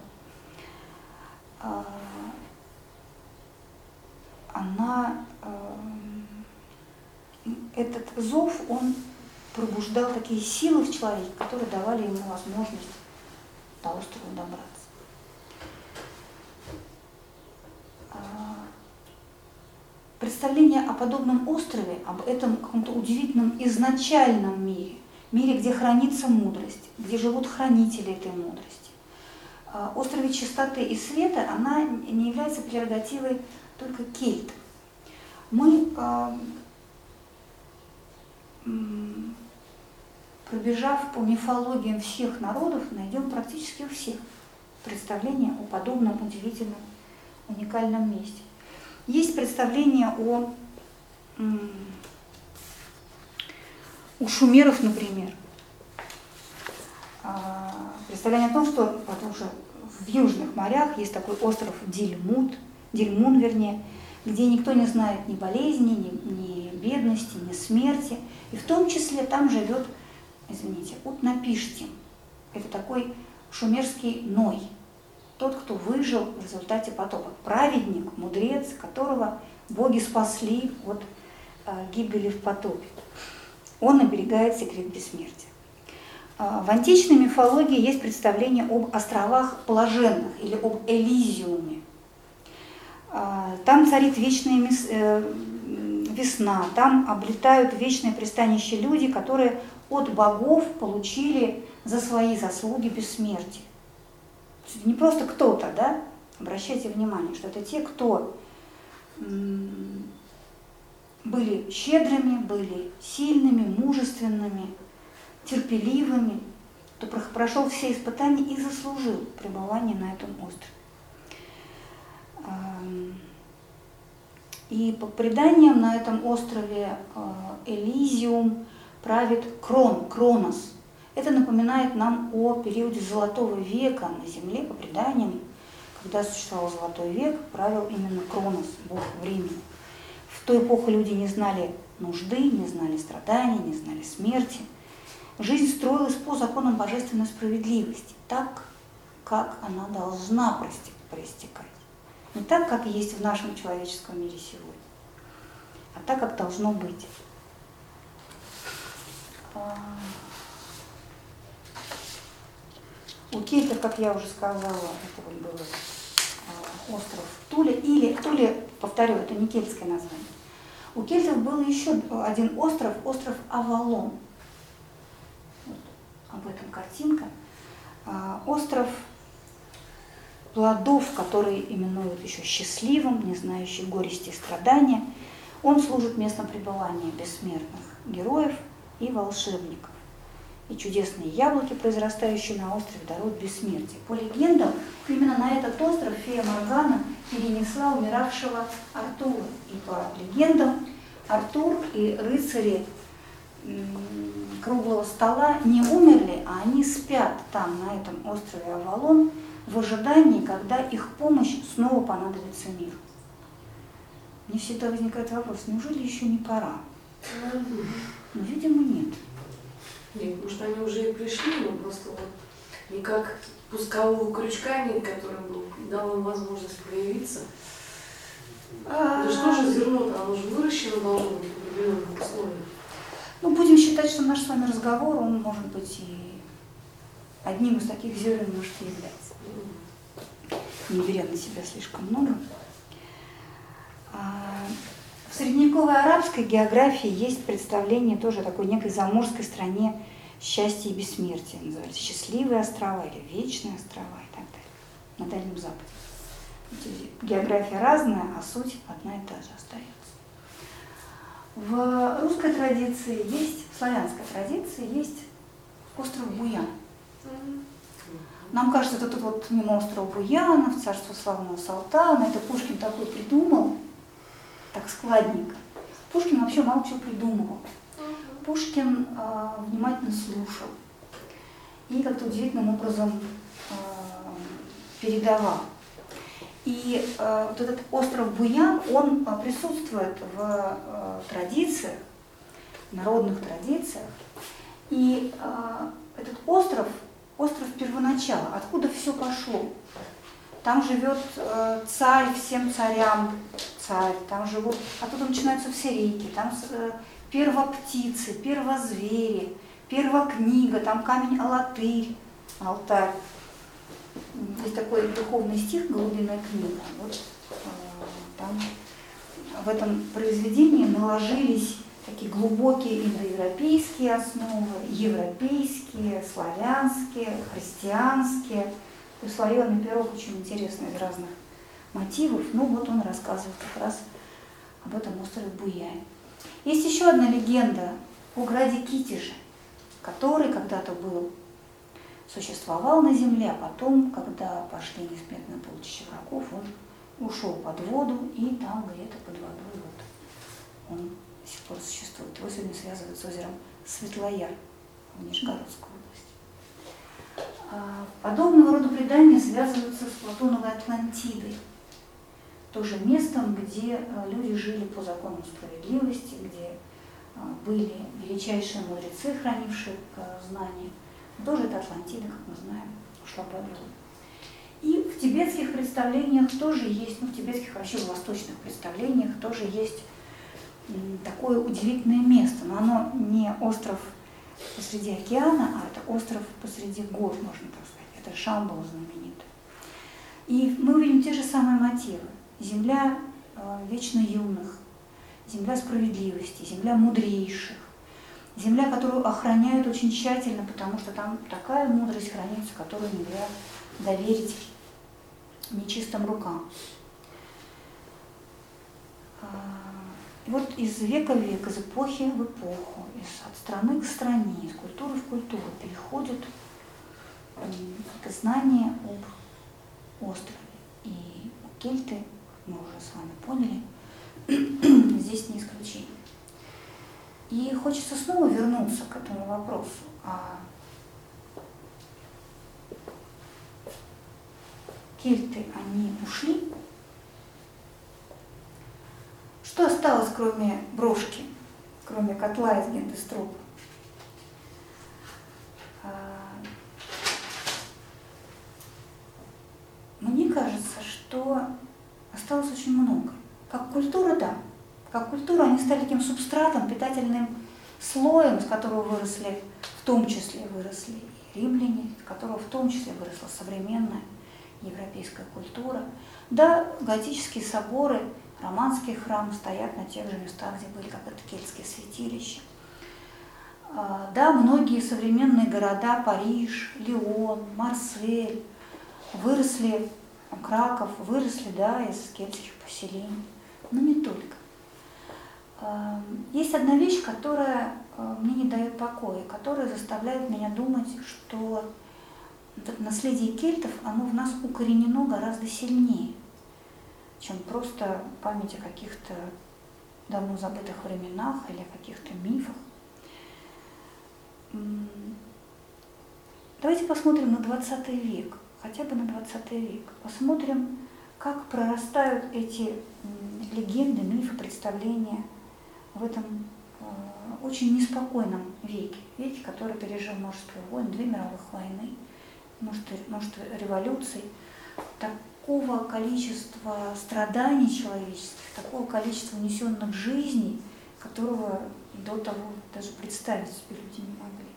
а, она, а, этот зов, он пробуждал такие силы в человеке, которые давали ему возможность до острова добраться. А, представление о подобном острове, об этом каком-то удивительном изначальном мире, мире, где хранится мудрость, где живут хранители этой мудрости. А, острове чистоты и света, она не является прерогативой только кельт. Мы, а, пробежав по мифологиям всех народов, найдем практически у всех представление о подобном удивительном, уникальном месте. Есть представление о у шумеров, например, а, представление о том, что вот уже в южных морях есть такой остров Дильмут, Дильмун, вернее, где никто не знает ни болезни, ни, ни бедности, ни смерти. И в том числе там живет, извините, Утнапиштим. Это такой шумерский Ной, тот, кто выжил в результате потопа. Праведник, мудрец, которого боги спасли от э, гибели в потопе он оберегает секрет бессмертия. А, в античной мифологии есть представление об островах блаженных или об Элизиуме. А, там царит вечная э, весна, там облетают вечное пристанище люди, которые от богов получили за свои заслуги бессмертие. Не просто кто-то, да? Обращайте внимание, что это те, кто были щедрыми, были сильными, мужественными, терпеливыми, кто прошел все испытания и заслужил пребывание на этом острове. И по преданиям на этом острове а, Элизиум правит Крон, Кронос. Это напоминает нам о периоде Золотого века на Земле, по преданиям, когда существовал Золотой век, правил именно Кронос, бог времени. В ту эпоху люди не знали нужды, не знали страданий, не знали смерти. Жизнь строилась по законам божественной справедливости, так, как она должна проистекать. Не так, как есть в нашем человеческом мире сегодня, а так, как должно быть. У кельтов, как я уже сказала, это вот был а, остров Туля, или Туля, повторю, это не кельтское название, у кельтов был еще один остров, остров Авалон. Вот об этом картинка. А, остров плодов, который именуют еще счастливым, не знающий горести и страдания. Он служит местом пребывания бессмертных героев и волшебников. И чудесные яблоки, произрастающие на острове, даруют бессмертие. По легендам, именно на этот остров фея Моргана перенесла умиравшего Артура. И по легендам Артур и рыцари круглого стола не умерли, а они спят там, на этом острове Авалон, в ожидании, когда их помощь снова понадобится миру. Мне всегда возникает вопрос, неужели еще не пора? Ну, видимо, нет. Нет, может, они уже и пришли, но просто вот никак пускового крючка нет, который бы дал им возможность проявиться. А... Да что же зерно-то, оно же выращено должно быть в определенных условиях. Ну, будем считать, что наш с вами разговор, он может быть и одним из таких зерен может и являться. Не беря на себя слишком много. А, в средневековой арабской географии есть представление тоже о такой некой заморской стране счастья и бессмертия. Называется счастливые острова или вечные острова и так далее. На Дальнем Западе. География разная, а суть одна и та же остается. В русской традиции есть, в славянской традиции есть остров Буян. Нам кажется, это тут вот мимо острова Буянов, царство славного Салтана, это Пушкин такой придумал, так складненько. Пушкин вообще мало чего придумывал. Пушкин э, внимательно слушал и как-то удивительным образом э, передавал. И э, вот этот остров Буян, он присутствует в э, традициях, народных традициях. И э, этот остров, остров первоначала, откуда все пошло. Там живет э, царь всем царям, царь, там живут, оттуда начинаются все реки, там э, первоптицы, первозвери, первокнига, там камень Алатырь, алтарь. Есть такой духовный стих «Голубиная книга». Вот э, там в этом произведении наложились такие глубокие индоевропейские основы, европейские, славянские, христианские. Славена Пирог очень интересный из разных мотивов. Ну вот он рассказывает как раз об этом острове Буяй. Есть еще одна легенда о граде Китеже, который когда-то был существовал на земле, а потом, когда пошли несметные полчища врагов, он ушел под воду, и там где-то под водой вот он до сих пор существует. Его сегодня связывают с озером Светлояр в Нижегородской области. А подобного рода предания связываются с Платоновой Атлантидой, тоже местом, где э, люди жили по законам справедливости, где э, были величайшие мудрецы, хранившие знания – тоже это Атлантида, как мы знаем, ушла под воду. И в тибетских представлениях тоже есть, ну в тибетских вообще в восточных представлениях тоже есть такое удивительное место, но оно не остров посреди океана, а это остров посреди гор, можно так сказать. Это Шамбал знаменитый. И мы увидим те же самые мотивы. Земля э, вечно юных, земля справедливости, земля мудрейших, Земля, которую охраняют очень тщательно, потому что там такая мудрость хранится, которую нельзя доверить нечистым рукам. А, и вот из века в век, из эпохи в эпоху, от страны к стране, из культуры в культуру переходит это знание об острове. И кельты, мы уже с вами поняли, *clears throat* здесь не исключение. И хочется снова вернуться к этому вопросу. А кельты, они ушли? Что осталось, кроме брошки, кроме котла из гендестропа? А, мне кажется, что осталось очень много. Как культура, да, как культура, они стали таким субстратом, питательным слоем, с которого выросли, в том числе выросли и римляне, с которого в том числе выросла современная европейская культура. Да, готические соборы, романские храмы стоят на тех же местах, где были когда-то кельтские святилища. А, да, многие современные города, Париж, Лион, Марсель, выросли, Краков, выросли, да, из кельтских поселений, но не только. Эм, есть одна вещь, которая э, мне не дает покоя, которая заставляет меня думать, что наследие кельтов, оно в нас укоренено гораздо сильнее, чем просто память о каких-то давно забытых временах или о каких-то мифах. Давайте посмотрим на 20 век, хотя бы на 20 век. Посмотрим, как прорастают эти легенды, мифы, представления – в этом э, очень неспокойном веке, веке, который пережил множество войн, две мировых войны, множество, множество революций, такого количества страданий человеческих, такого количества унесенных жизней, которого до того даже представить себе люди не могли.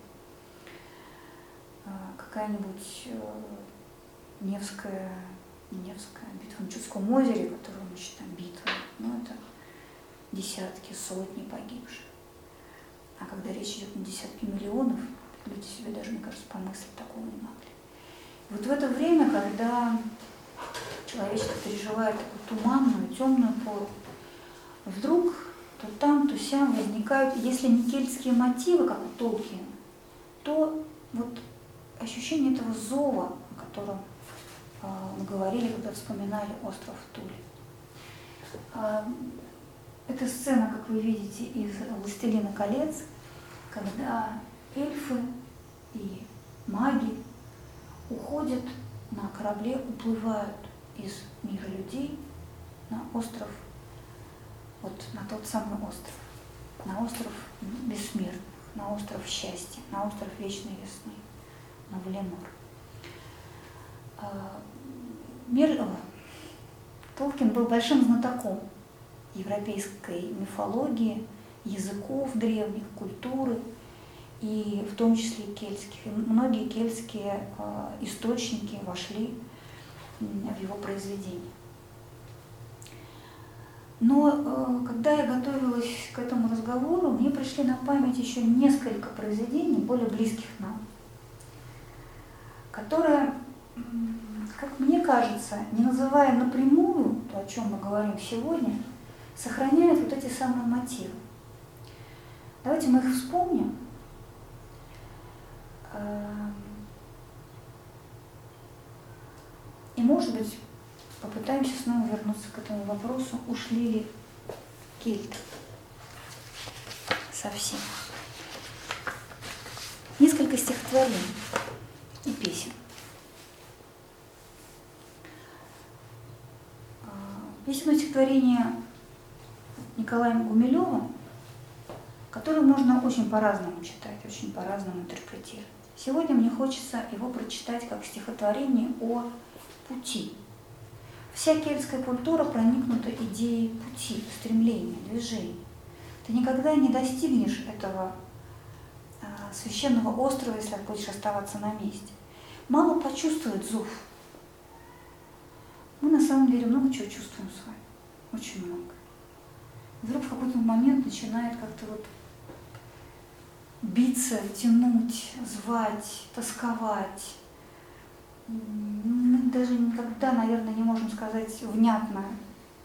Э, какая-нибудь э, Невская, Невская битва на Чудском озере, которую мы считаем битвой, ну это десятки, сотни погибших. А когда речь идет на десятки миллионов, люди себе даже, мне кажется, помыслить такого не могли. вот в это время, когда человечество переживает такую туманную, темную пору. Вдруг то там, то сям возникают, если не кельтские мотивы, как у Толкина, то вот ощущение этого зова, о котором э, мы говорили, когда вспоминали остров Тули. Э, эта сцена, как вы видите, из «Властелина колец», когда эльфы и маги уходят на корабле, уплывают из мира людей на остров, вот на тот самый остров, на остров бессмертных, на остров счастья, на остров вечной весны, на Валенор. А, Мир... Толкин был большим знатоком европейской мифологии, языков древних, культуры, и в том числе кельтских. И многие кельтские э, источники вошли в его произведение. Но э, когда я готовилась к этому разговору, мне пришли на память еще несколько произведений, более близких нам, которые, как мне кажется, не называя напрямую то, о чем мы говорим сегодня, сохраняют вот эти самые мотивы. Давайте мы их вспомним. Эм, и, может быть, попытаемся снова вернуться к этому вопросу, ушли ли кельты совсем. Несколько стихотворений и песен. А, есть одно стихотворение Николаем Гумилевым, который можно очень по-разному читать, очень по-разному интерпретировать. Сегодня мне хочется его прочитать как стихотворение о пути. Вся кельтская культура проникнута идеей пути, стремления, движения. Ты никогда не достигнешь этого а, священного острова, если будешь оставаться на месте. Мало почувствовать зов. Мы на самом деле много чего чувствуем с вами. Очень много. вдруг в какой-то момент начинает как-то вот биться, тянуть, звать, тосковать. Мы даже никогда, наверное, не можем сказать внятно,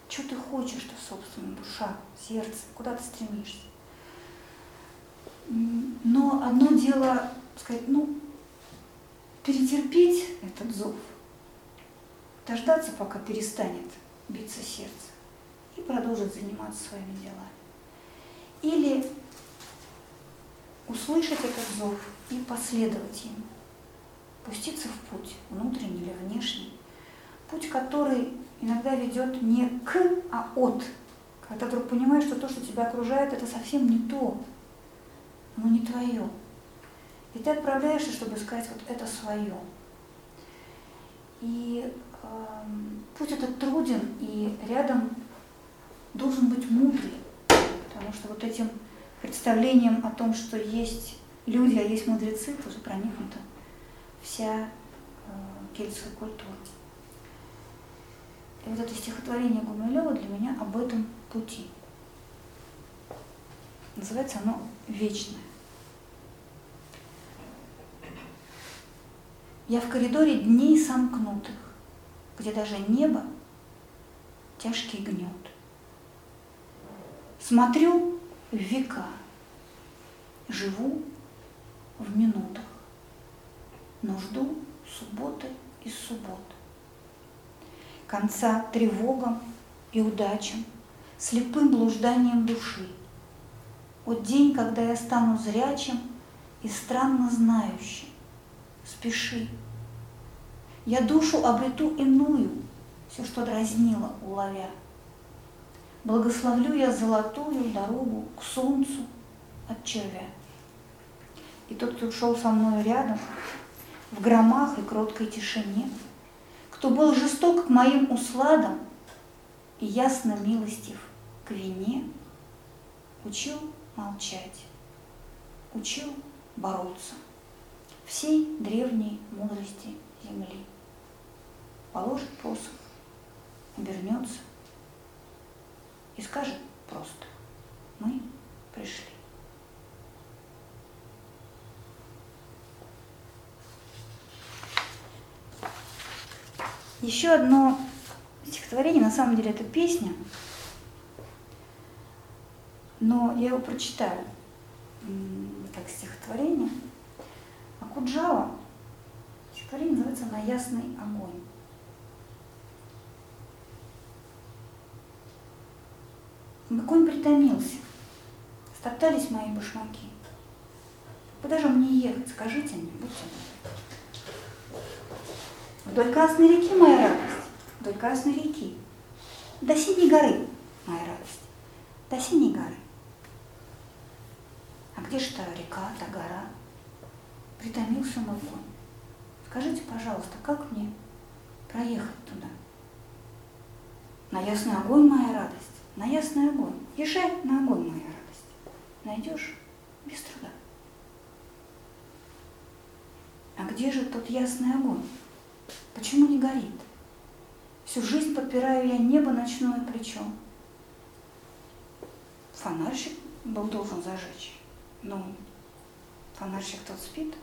что ты хочешь-то, собственно, душа, сердце, куда ты стремишься. Но одно дело сказать, ну, перетерпеть этот зов, дождаться, пока перестанет биться сердце, и продолжить заниматься своими делами. Или услышать этот зов и последовать ему, пуститься в путь, внутренний или внешний, путь, который иногда ведет не к, а от, когда вдруг понимаешь, что то, что тебя окружает, это совсем не то, оно не твое. И ты отправляешься, чтобы искать вот это свое. И э, путь этот труден, и рядом должен быть мудрый, потому что вот этим представлением о том, что есть люди, а есть мудрецы, тоже проникнута вся э, кельтская культура. И вот это стихотворение Гумилева для меня об этом пути. Называется оно «Вечное». Я в коридоре дней сомкнутых, где даже небо тяжкий гнет. Смотрю века. Живу в минутах, но жду субботы и суббот. Конца тревогам и удачам, слепым блужданием души. Вот день, когда я стану зрячим и странно знающим. Спеши. Я душу обрету иную, все, что дразнило, уловя. Благословлю я золотую дорогу к солнцу от червя. И тот, кто шел со мной рядом, в громах и кроткой тишине, кто был жесток к моим усладам и ясно милостив к вине, учил молчать, учил бороться всей древней мудрости земли. Положит посох, обернется – и скажет просто, мы пришли. Еще одно стихотворение, на самом деле это песня, но я его прочитаю как стихотворение. А Куджава, стихотворение называется «На ясный огонь». Огонь притомился, стоптались мои башмаки. Куда же мне ехать, скажите мне, будьте Вдоль Красной реки моя радость, вдоль Красной реки. До синей горы моя радость, до синей горы. А где же та река, та гора? Притомился мой конь. Скажите, пожалуйста, как мне проехать туда? На ясный огонь моя радость, на ясный огонь. Езжай на огонь моя радость. Найдешь без труда. А где же тот ясный огонь? Почему не горит? Всю жизнь подпираю я небо ночное плечом. Фонарщик был должен зажечь. Ну, фонарщик тот спит.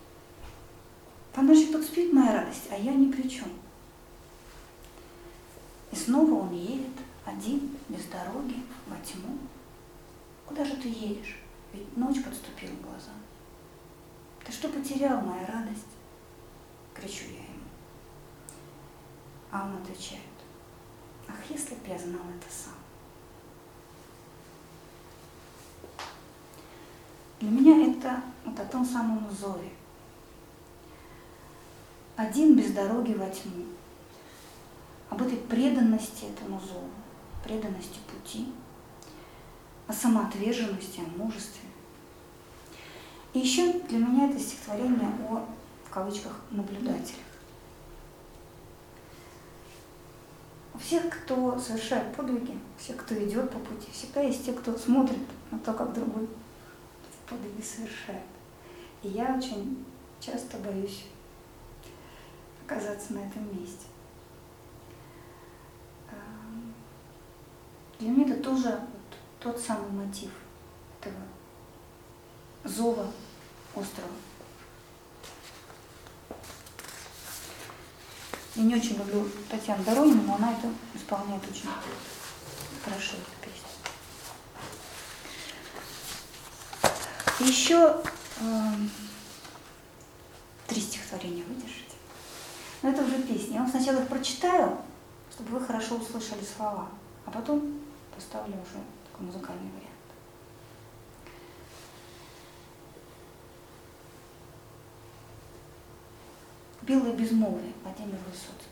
Фонарщик тот спит, моя радость, а я ни при чем. И снова он едет, один, без дороги, во тьму. Куда же ты едешь? Ведь ночь подступила к глазам. Ты что потерял, моя радость? Кричу я ему. А он отвечает, ах, если б я знал это сам. Для меня это вот о том самом зове. Один без дороги во тьму. Об этой преданности этому зову, преданности пути, о самоотверженности, о мужестве. И еще для меня это стихотворение о, в кавычках, наблюдателях. У всех, кто совершает подвиги, всех, кто идет по пути, всегда есть те, кто смотрит на то, как другой подвиги совершает. И я очень часто боюсь оказаться на этом месте. Для меня это тоже вот тот самый мотив этого зова острова. Я не очень люблю Татьяну Доронину, но она это исполняет очень хорошо, эту песню. Еще э, три стихотворения выдержите. Но это уже песни. Я вам сначала их прочитаю, чтобы вы хорошо услышали слова, а потом поставлю уже такой музыкальный вариант. Белое безмолвие Владимир Высоцкий.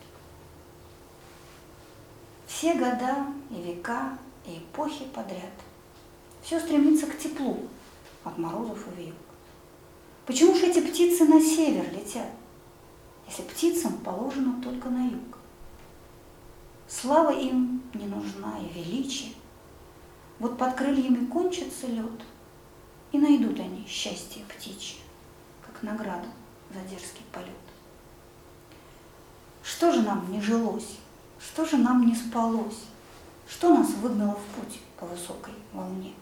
Все года и века, и эпохи подряд. Все стремится к теплу, от морозов и вьюг. Почему же эти птицы на север летят, если птицам положено только на юг? Слава им не нужна и величие. Вот под крыльями кончится лед, и найдут они счастье птичье, как награду за дерзкий полет. Что же нам не жилось? Что же нам не спалось? Что нас выгнало в путь по высокой волне?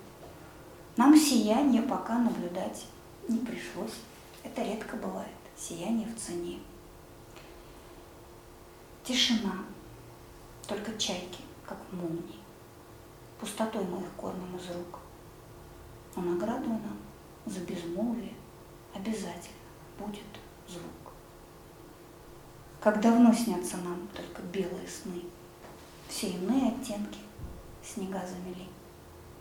Нам сияние пока наблюдать не пришлось. Это редко бывает, сияние в цене. Тишина, только чайки, как молнии. Пустотой мы их кормим из рук. Но награду нам за безмолвие обязательно будет звук. Как давно снятся нам только белые сны, Все иные оттенки снега замели.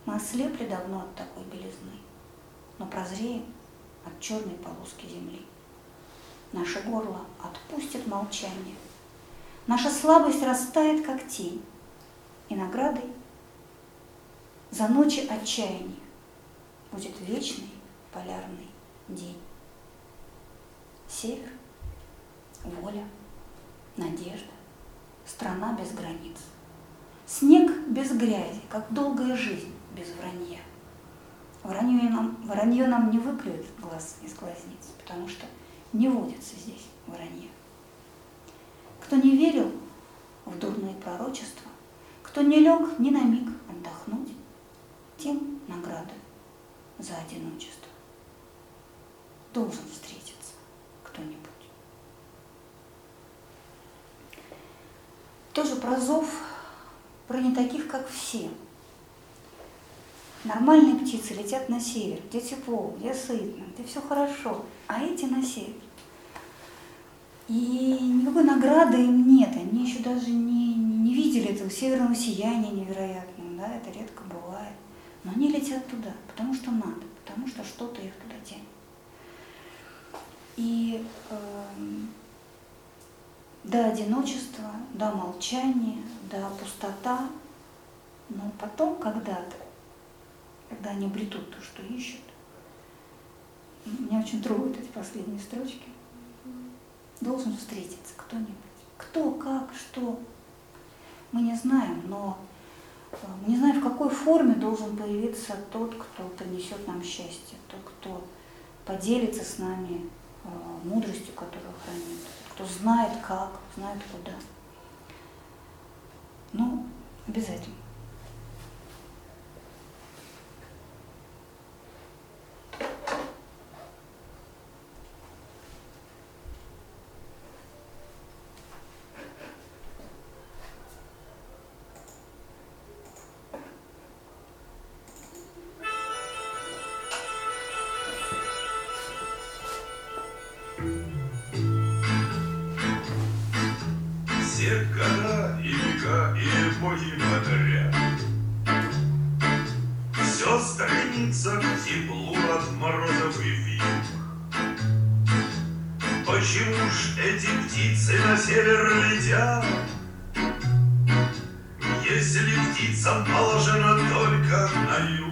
Мы ослепли давно от такой белизны, но прозреем от черной полоски земли. Наше горло отпустит молчание, наша слабость растает, как тень, и наградой за ночи отчаяния будет вечный полярный день. Север, воля, надежда, страна без границ. Снег без грязи, как долгая жизнь без вранья. Вранье нам, вранье нам не выплюет глаз из глазниц, потому что не водится здесь вранье. Кто не верил в дурные пророчества, кто не лег ни на миг отдохнуть, хотим награды за одиночество, должен встретиться кто-нибудь. Тоже про зов, про не таких, как все. Нормальные птицы летят на север, где тепло, где сытно, где все хорошо, а эти на север. И никакой награды им нет, они еще даже не, не видели этого северного сияния невероятного, да, это редко но они летят туда, потому что надо, потому что что-то их туда тянет. И эм, э, до одиночества, до молчания, до пустота, но потом когда-то, когда они обретут то, что ищут, меня очень трогают эти последние строчки, должен встретиться кто-нибудь. Кто, как, что, мы не знаем, но не знаю, в какой форме должен появиться тот, кто принесет нам счастье, тот, кто поделится с нами э, мудростью, которую хранит, кто знает как, знает куда. Ну, обязательно. все года и века и эпохи подряд. Все стремится к теплу от морозов и вьюг. Почему ж эти птицы на север летят? Если птицам положено только на юг.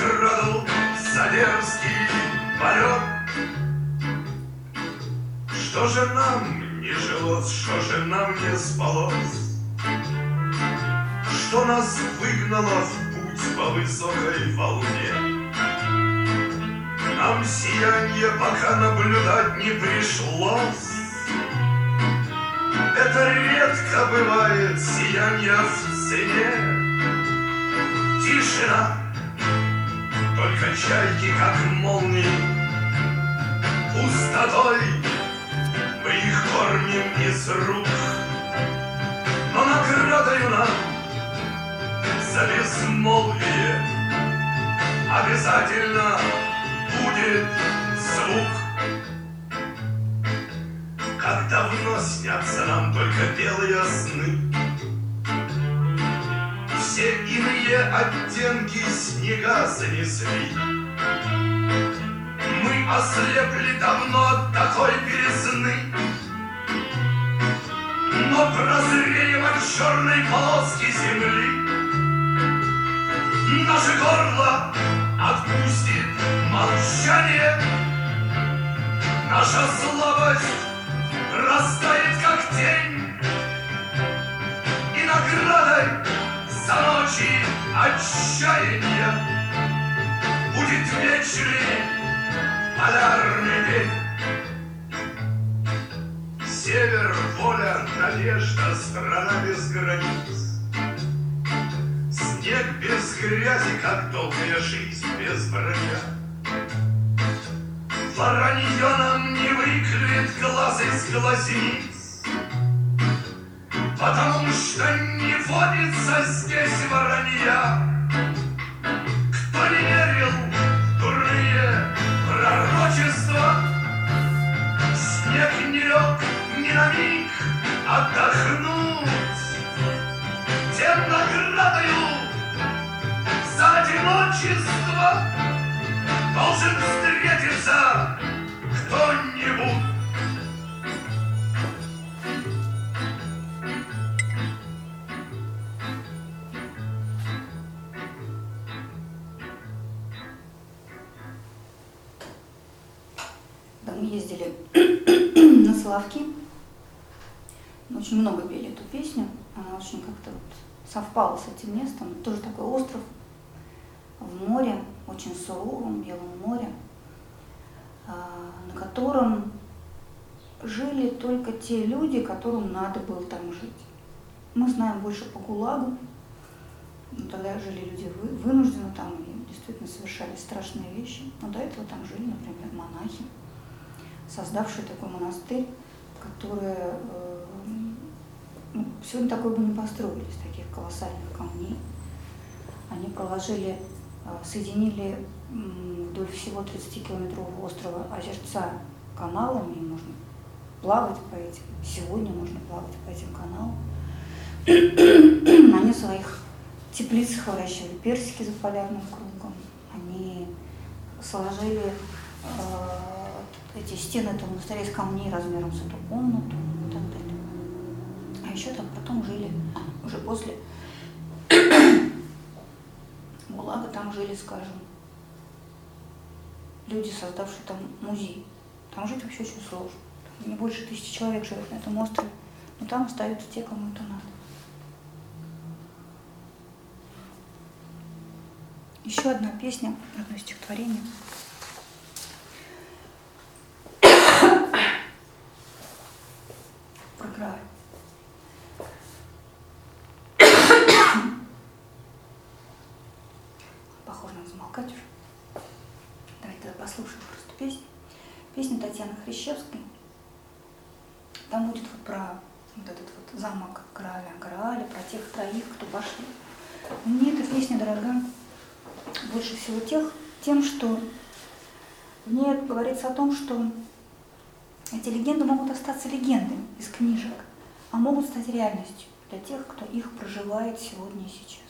украл за дерзкий полет. Что же нам не жилось, что же нам не спалось? Что нас выгнало в путь по высокой волне? Нам сияние пока наблюдать не пришлось. Это редко бывает сияние в цене. Тишина только чайки, как молнии, пустотой Мы их кормим из рук, но наградою нам за безмолвие Обязательно будет звук. Как давно снятся нам только белые сны все иные оттенки снега занесли. Мы ослепли давно от такой березны, Но прозреем от черной полоски земли. Наше горло отпустит молчание, Наша слабость растает, как тень, И наградой за ночи отчаяния Будет вечный полярный день. Север, воля, надежда, страна без границ. Снег без грязи, как долгая жизнь без броня. Воронье нам не выкроет глаз из глазниц, Потому что Приходится здесь воронья. Кто не верил в дурные пророчества, Снег не лег ни на миг отдохнуть. Тем наградою за одиночество Должен встретиться кто-нибудь. Славки. Очень много пели эту песню. Она очень как-то вот совпала с этим местом. Тоже такой остров в море, очень суровом, белом море, а, на котором жили только те люди, которым надо было там жить. Мы знаем больше по ГУЛАГу. Ну, тогда жили люди вынужденно там и действительно совершали страшные вещи. Но до этого там жили, например, монахи создавшие такой монастырь, который э, ну, сегодня такой бы не построили из таких колоссальных камней. Они проложили, э, соединили вдоль всего 30-километрового острова Озерца каналами, и можно плавать по этим, сегодня можно плавать по этим каналам. Они в своих теплицах выращивали персики за полярным кругом, они сложили э, эти стены этого монастыря из камней размером с эту комнату и так далее. А еще там потом жили, уже после *coughs* Булага там жили, скажем, люди, создавшие там музей. Там жить вообще очень сложно. Там не больше тысячи человек живет на этом острове. Но там остаются те, кому это надо. Еще одна песня, одно стихотворение. Край. *coughs* Похоже, надо замолкать уже. Давайте тогда послушаем просто песню. Песня Татьяны Хрящевской. Там будет вот про вот этот вот замок Грааля, Грааля, про тех троих, кто пошли. Мне эта песня дорога больше всего тех, тем, что в ней говорится о том, что эти легенды могут остаться легендами из книжек, а могут стать реальностью для тех, кто их проживает сегодня и сейчас.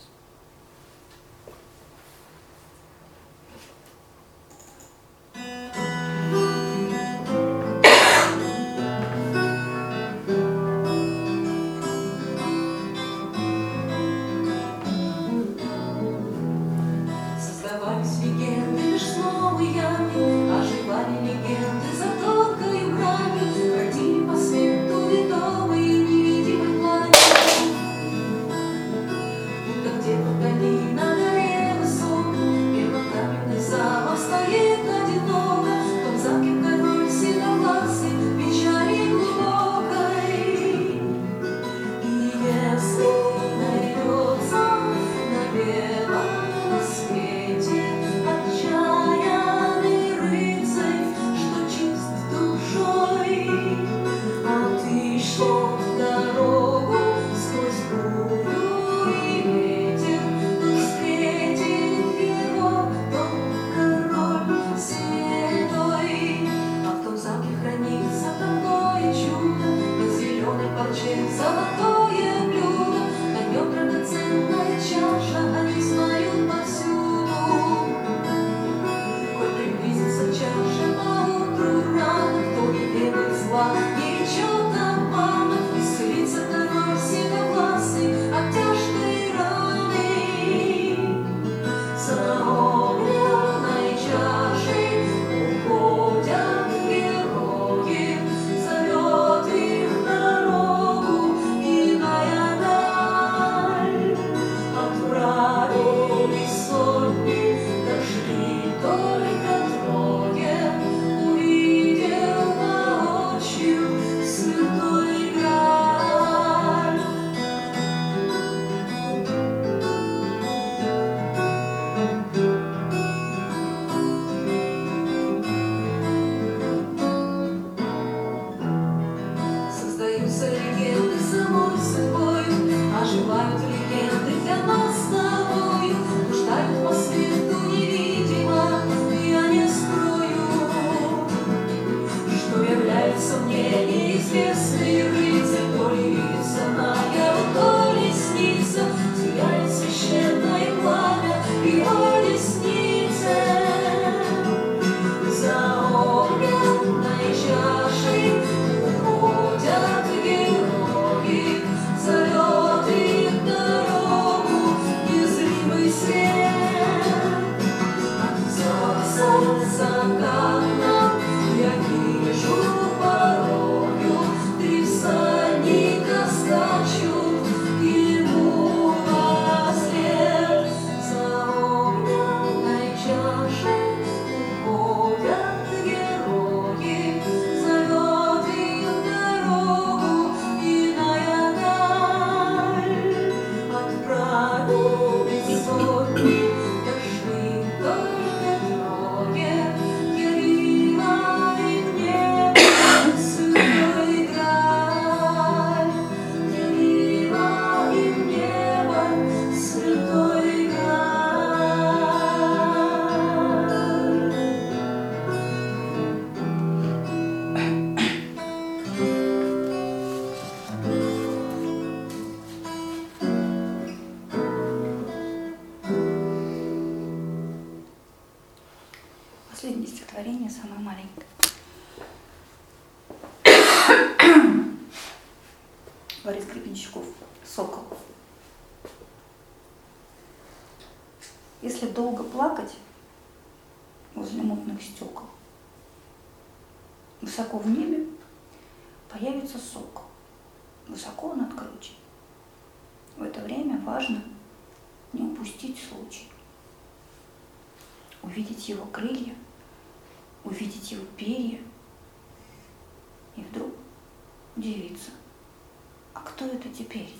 Теперь?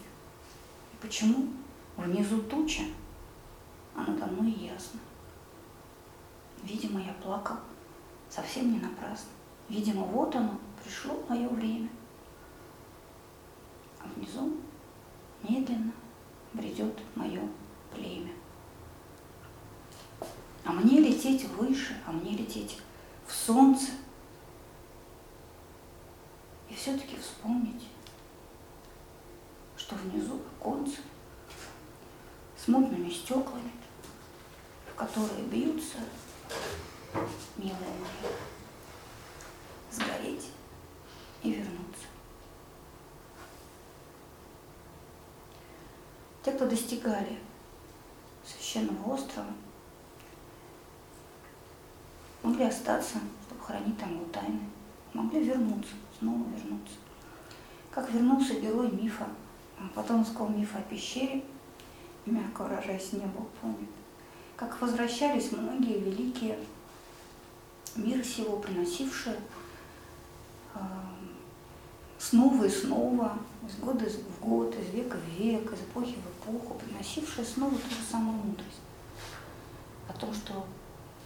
И почему внизу туча, а надо мной ясно? Видимо, я плакал совсем не напрасно. Видимо, вот оно, пришло мое время. А внизу медленно бредет мое племя. А мне лететь выше, а мне лететь в солнце. И все-таки вспомнить, что внизу оконце с мутными стеклами, в которые бьются, милые мои, сгореть и вернуться. Те, кто достигали священного острова, могли остаться, чтобы хранить там его тайны, могли вернуться, снова вернуться. Как вернулся герой мифа, потомского мифа о пещере, мягко выражаясь, не был помнит. Как возвращались многие великие мир сего, приносившие э, снова и снова, из года в год, из века в век, из эпохи в эпоху, приносившие снова ту же самую мудрость о том, что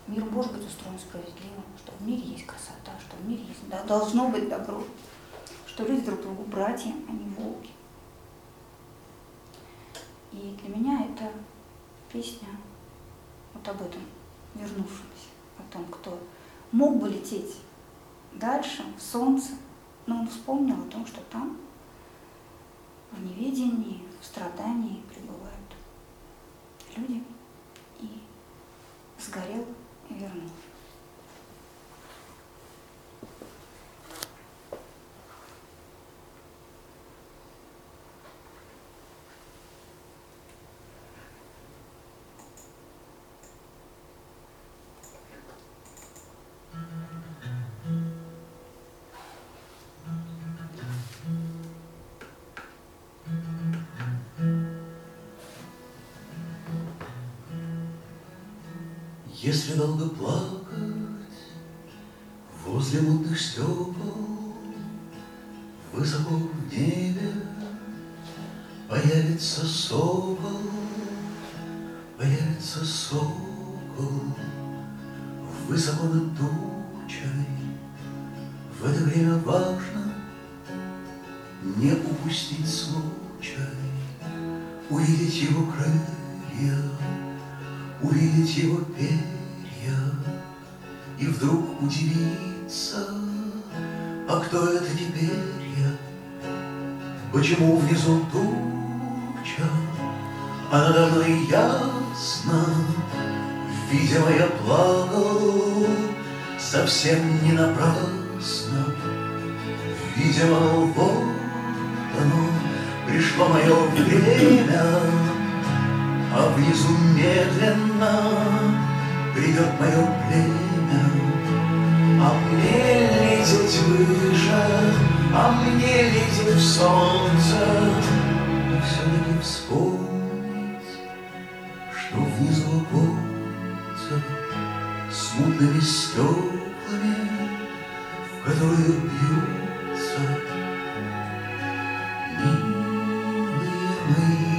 мир может быть устроен справедливо, что в мире есть красота, что в мире есть, да, должно быть добро, что люди друг другу братья, а не волки. И для меня это песня вот об этом вернувшемся, о том, кто мог бы лететь дальше, в солнце, но он вспомнил о том, что там, в неведении, в страдании пребывают люди, и сгорел и вернулся. Если долго плакать возле мутных стекол, Высоко в небе появится сокол, Появится сокол высоко над тучей. В это время важно не упустить случай, Увидеть его крылья, увидеть его перья И вдруг удивиться, а кто это теперь я? Почему внизу туча, а надо мной ясно? Видимо, я плакал совсем не напрасно. Видимо, вот оно, пришло мое время, а внизу медленно придет мое племя. А мне лететь выше, а мне лететь в солнце. Но все-таки вспомнить, что внизу оконца с мутными стеклами, в которые бьются милые мои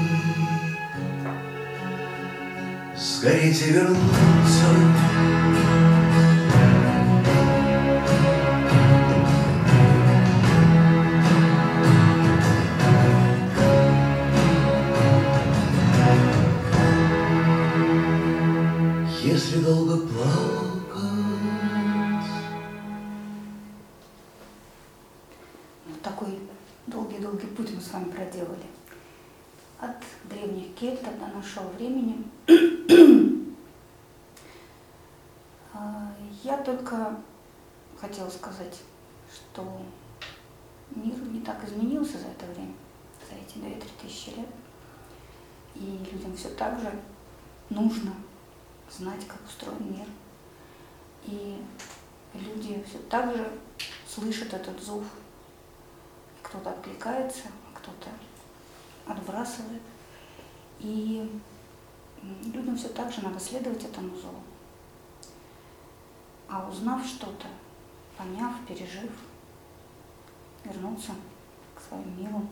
сгореть и вернуться. Люди все так же слышат этот зов. Кто-то откликается, кто-то отбрасывает. И людям все так же надо следовать этому зову. А узнав что-то, поняв, пережив, вернуться к своим милым,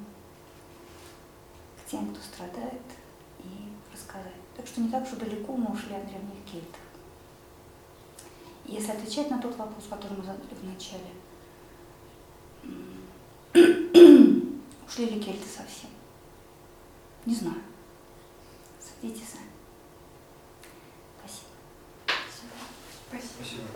к тем, кто страдает, и рассказать. Так что не так уж далеко мы ушли от древних кельтов. Если отвечать на тот вопрос, который мы задали в начале, ушли ли кельты совсем? Не знаю. Судите сами. Спасибо. Спасибо. Спасибо.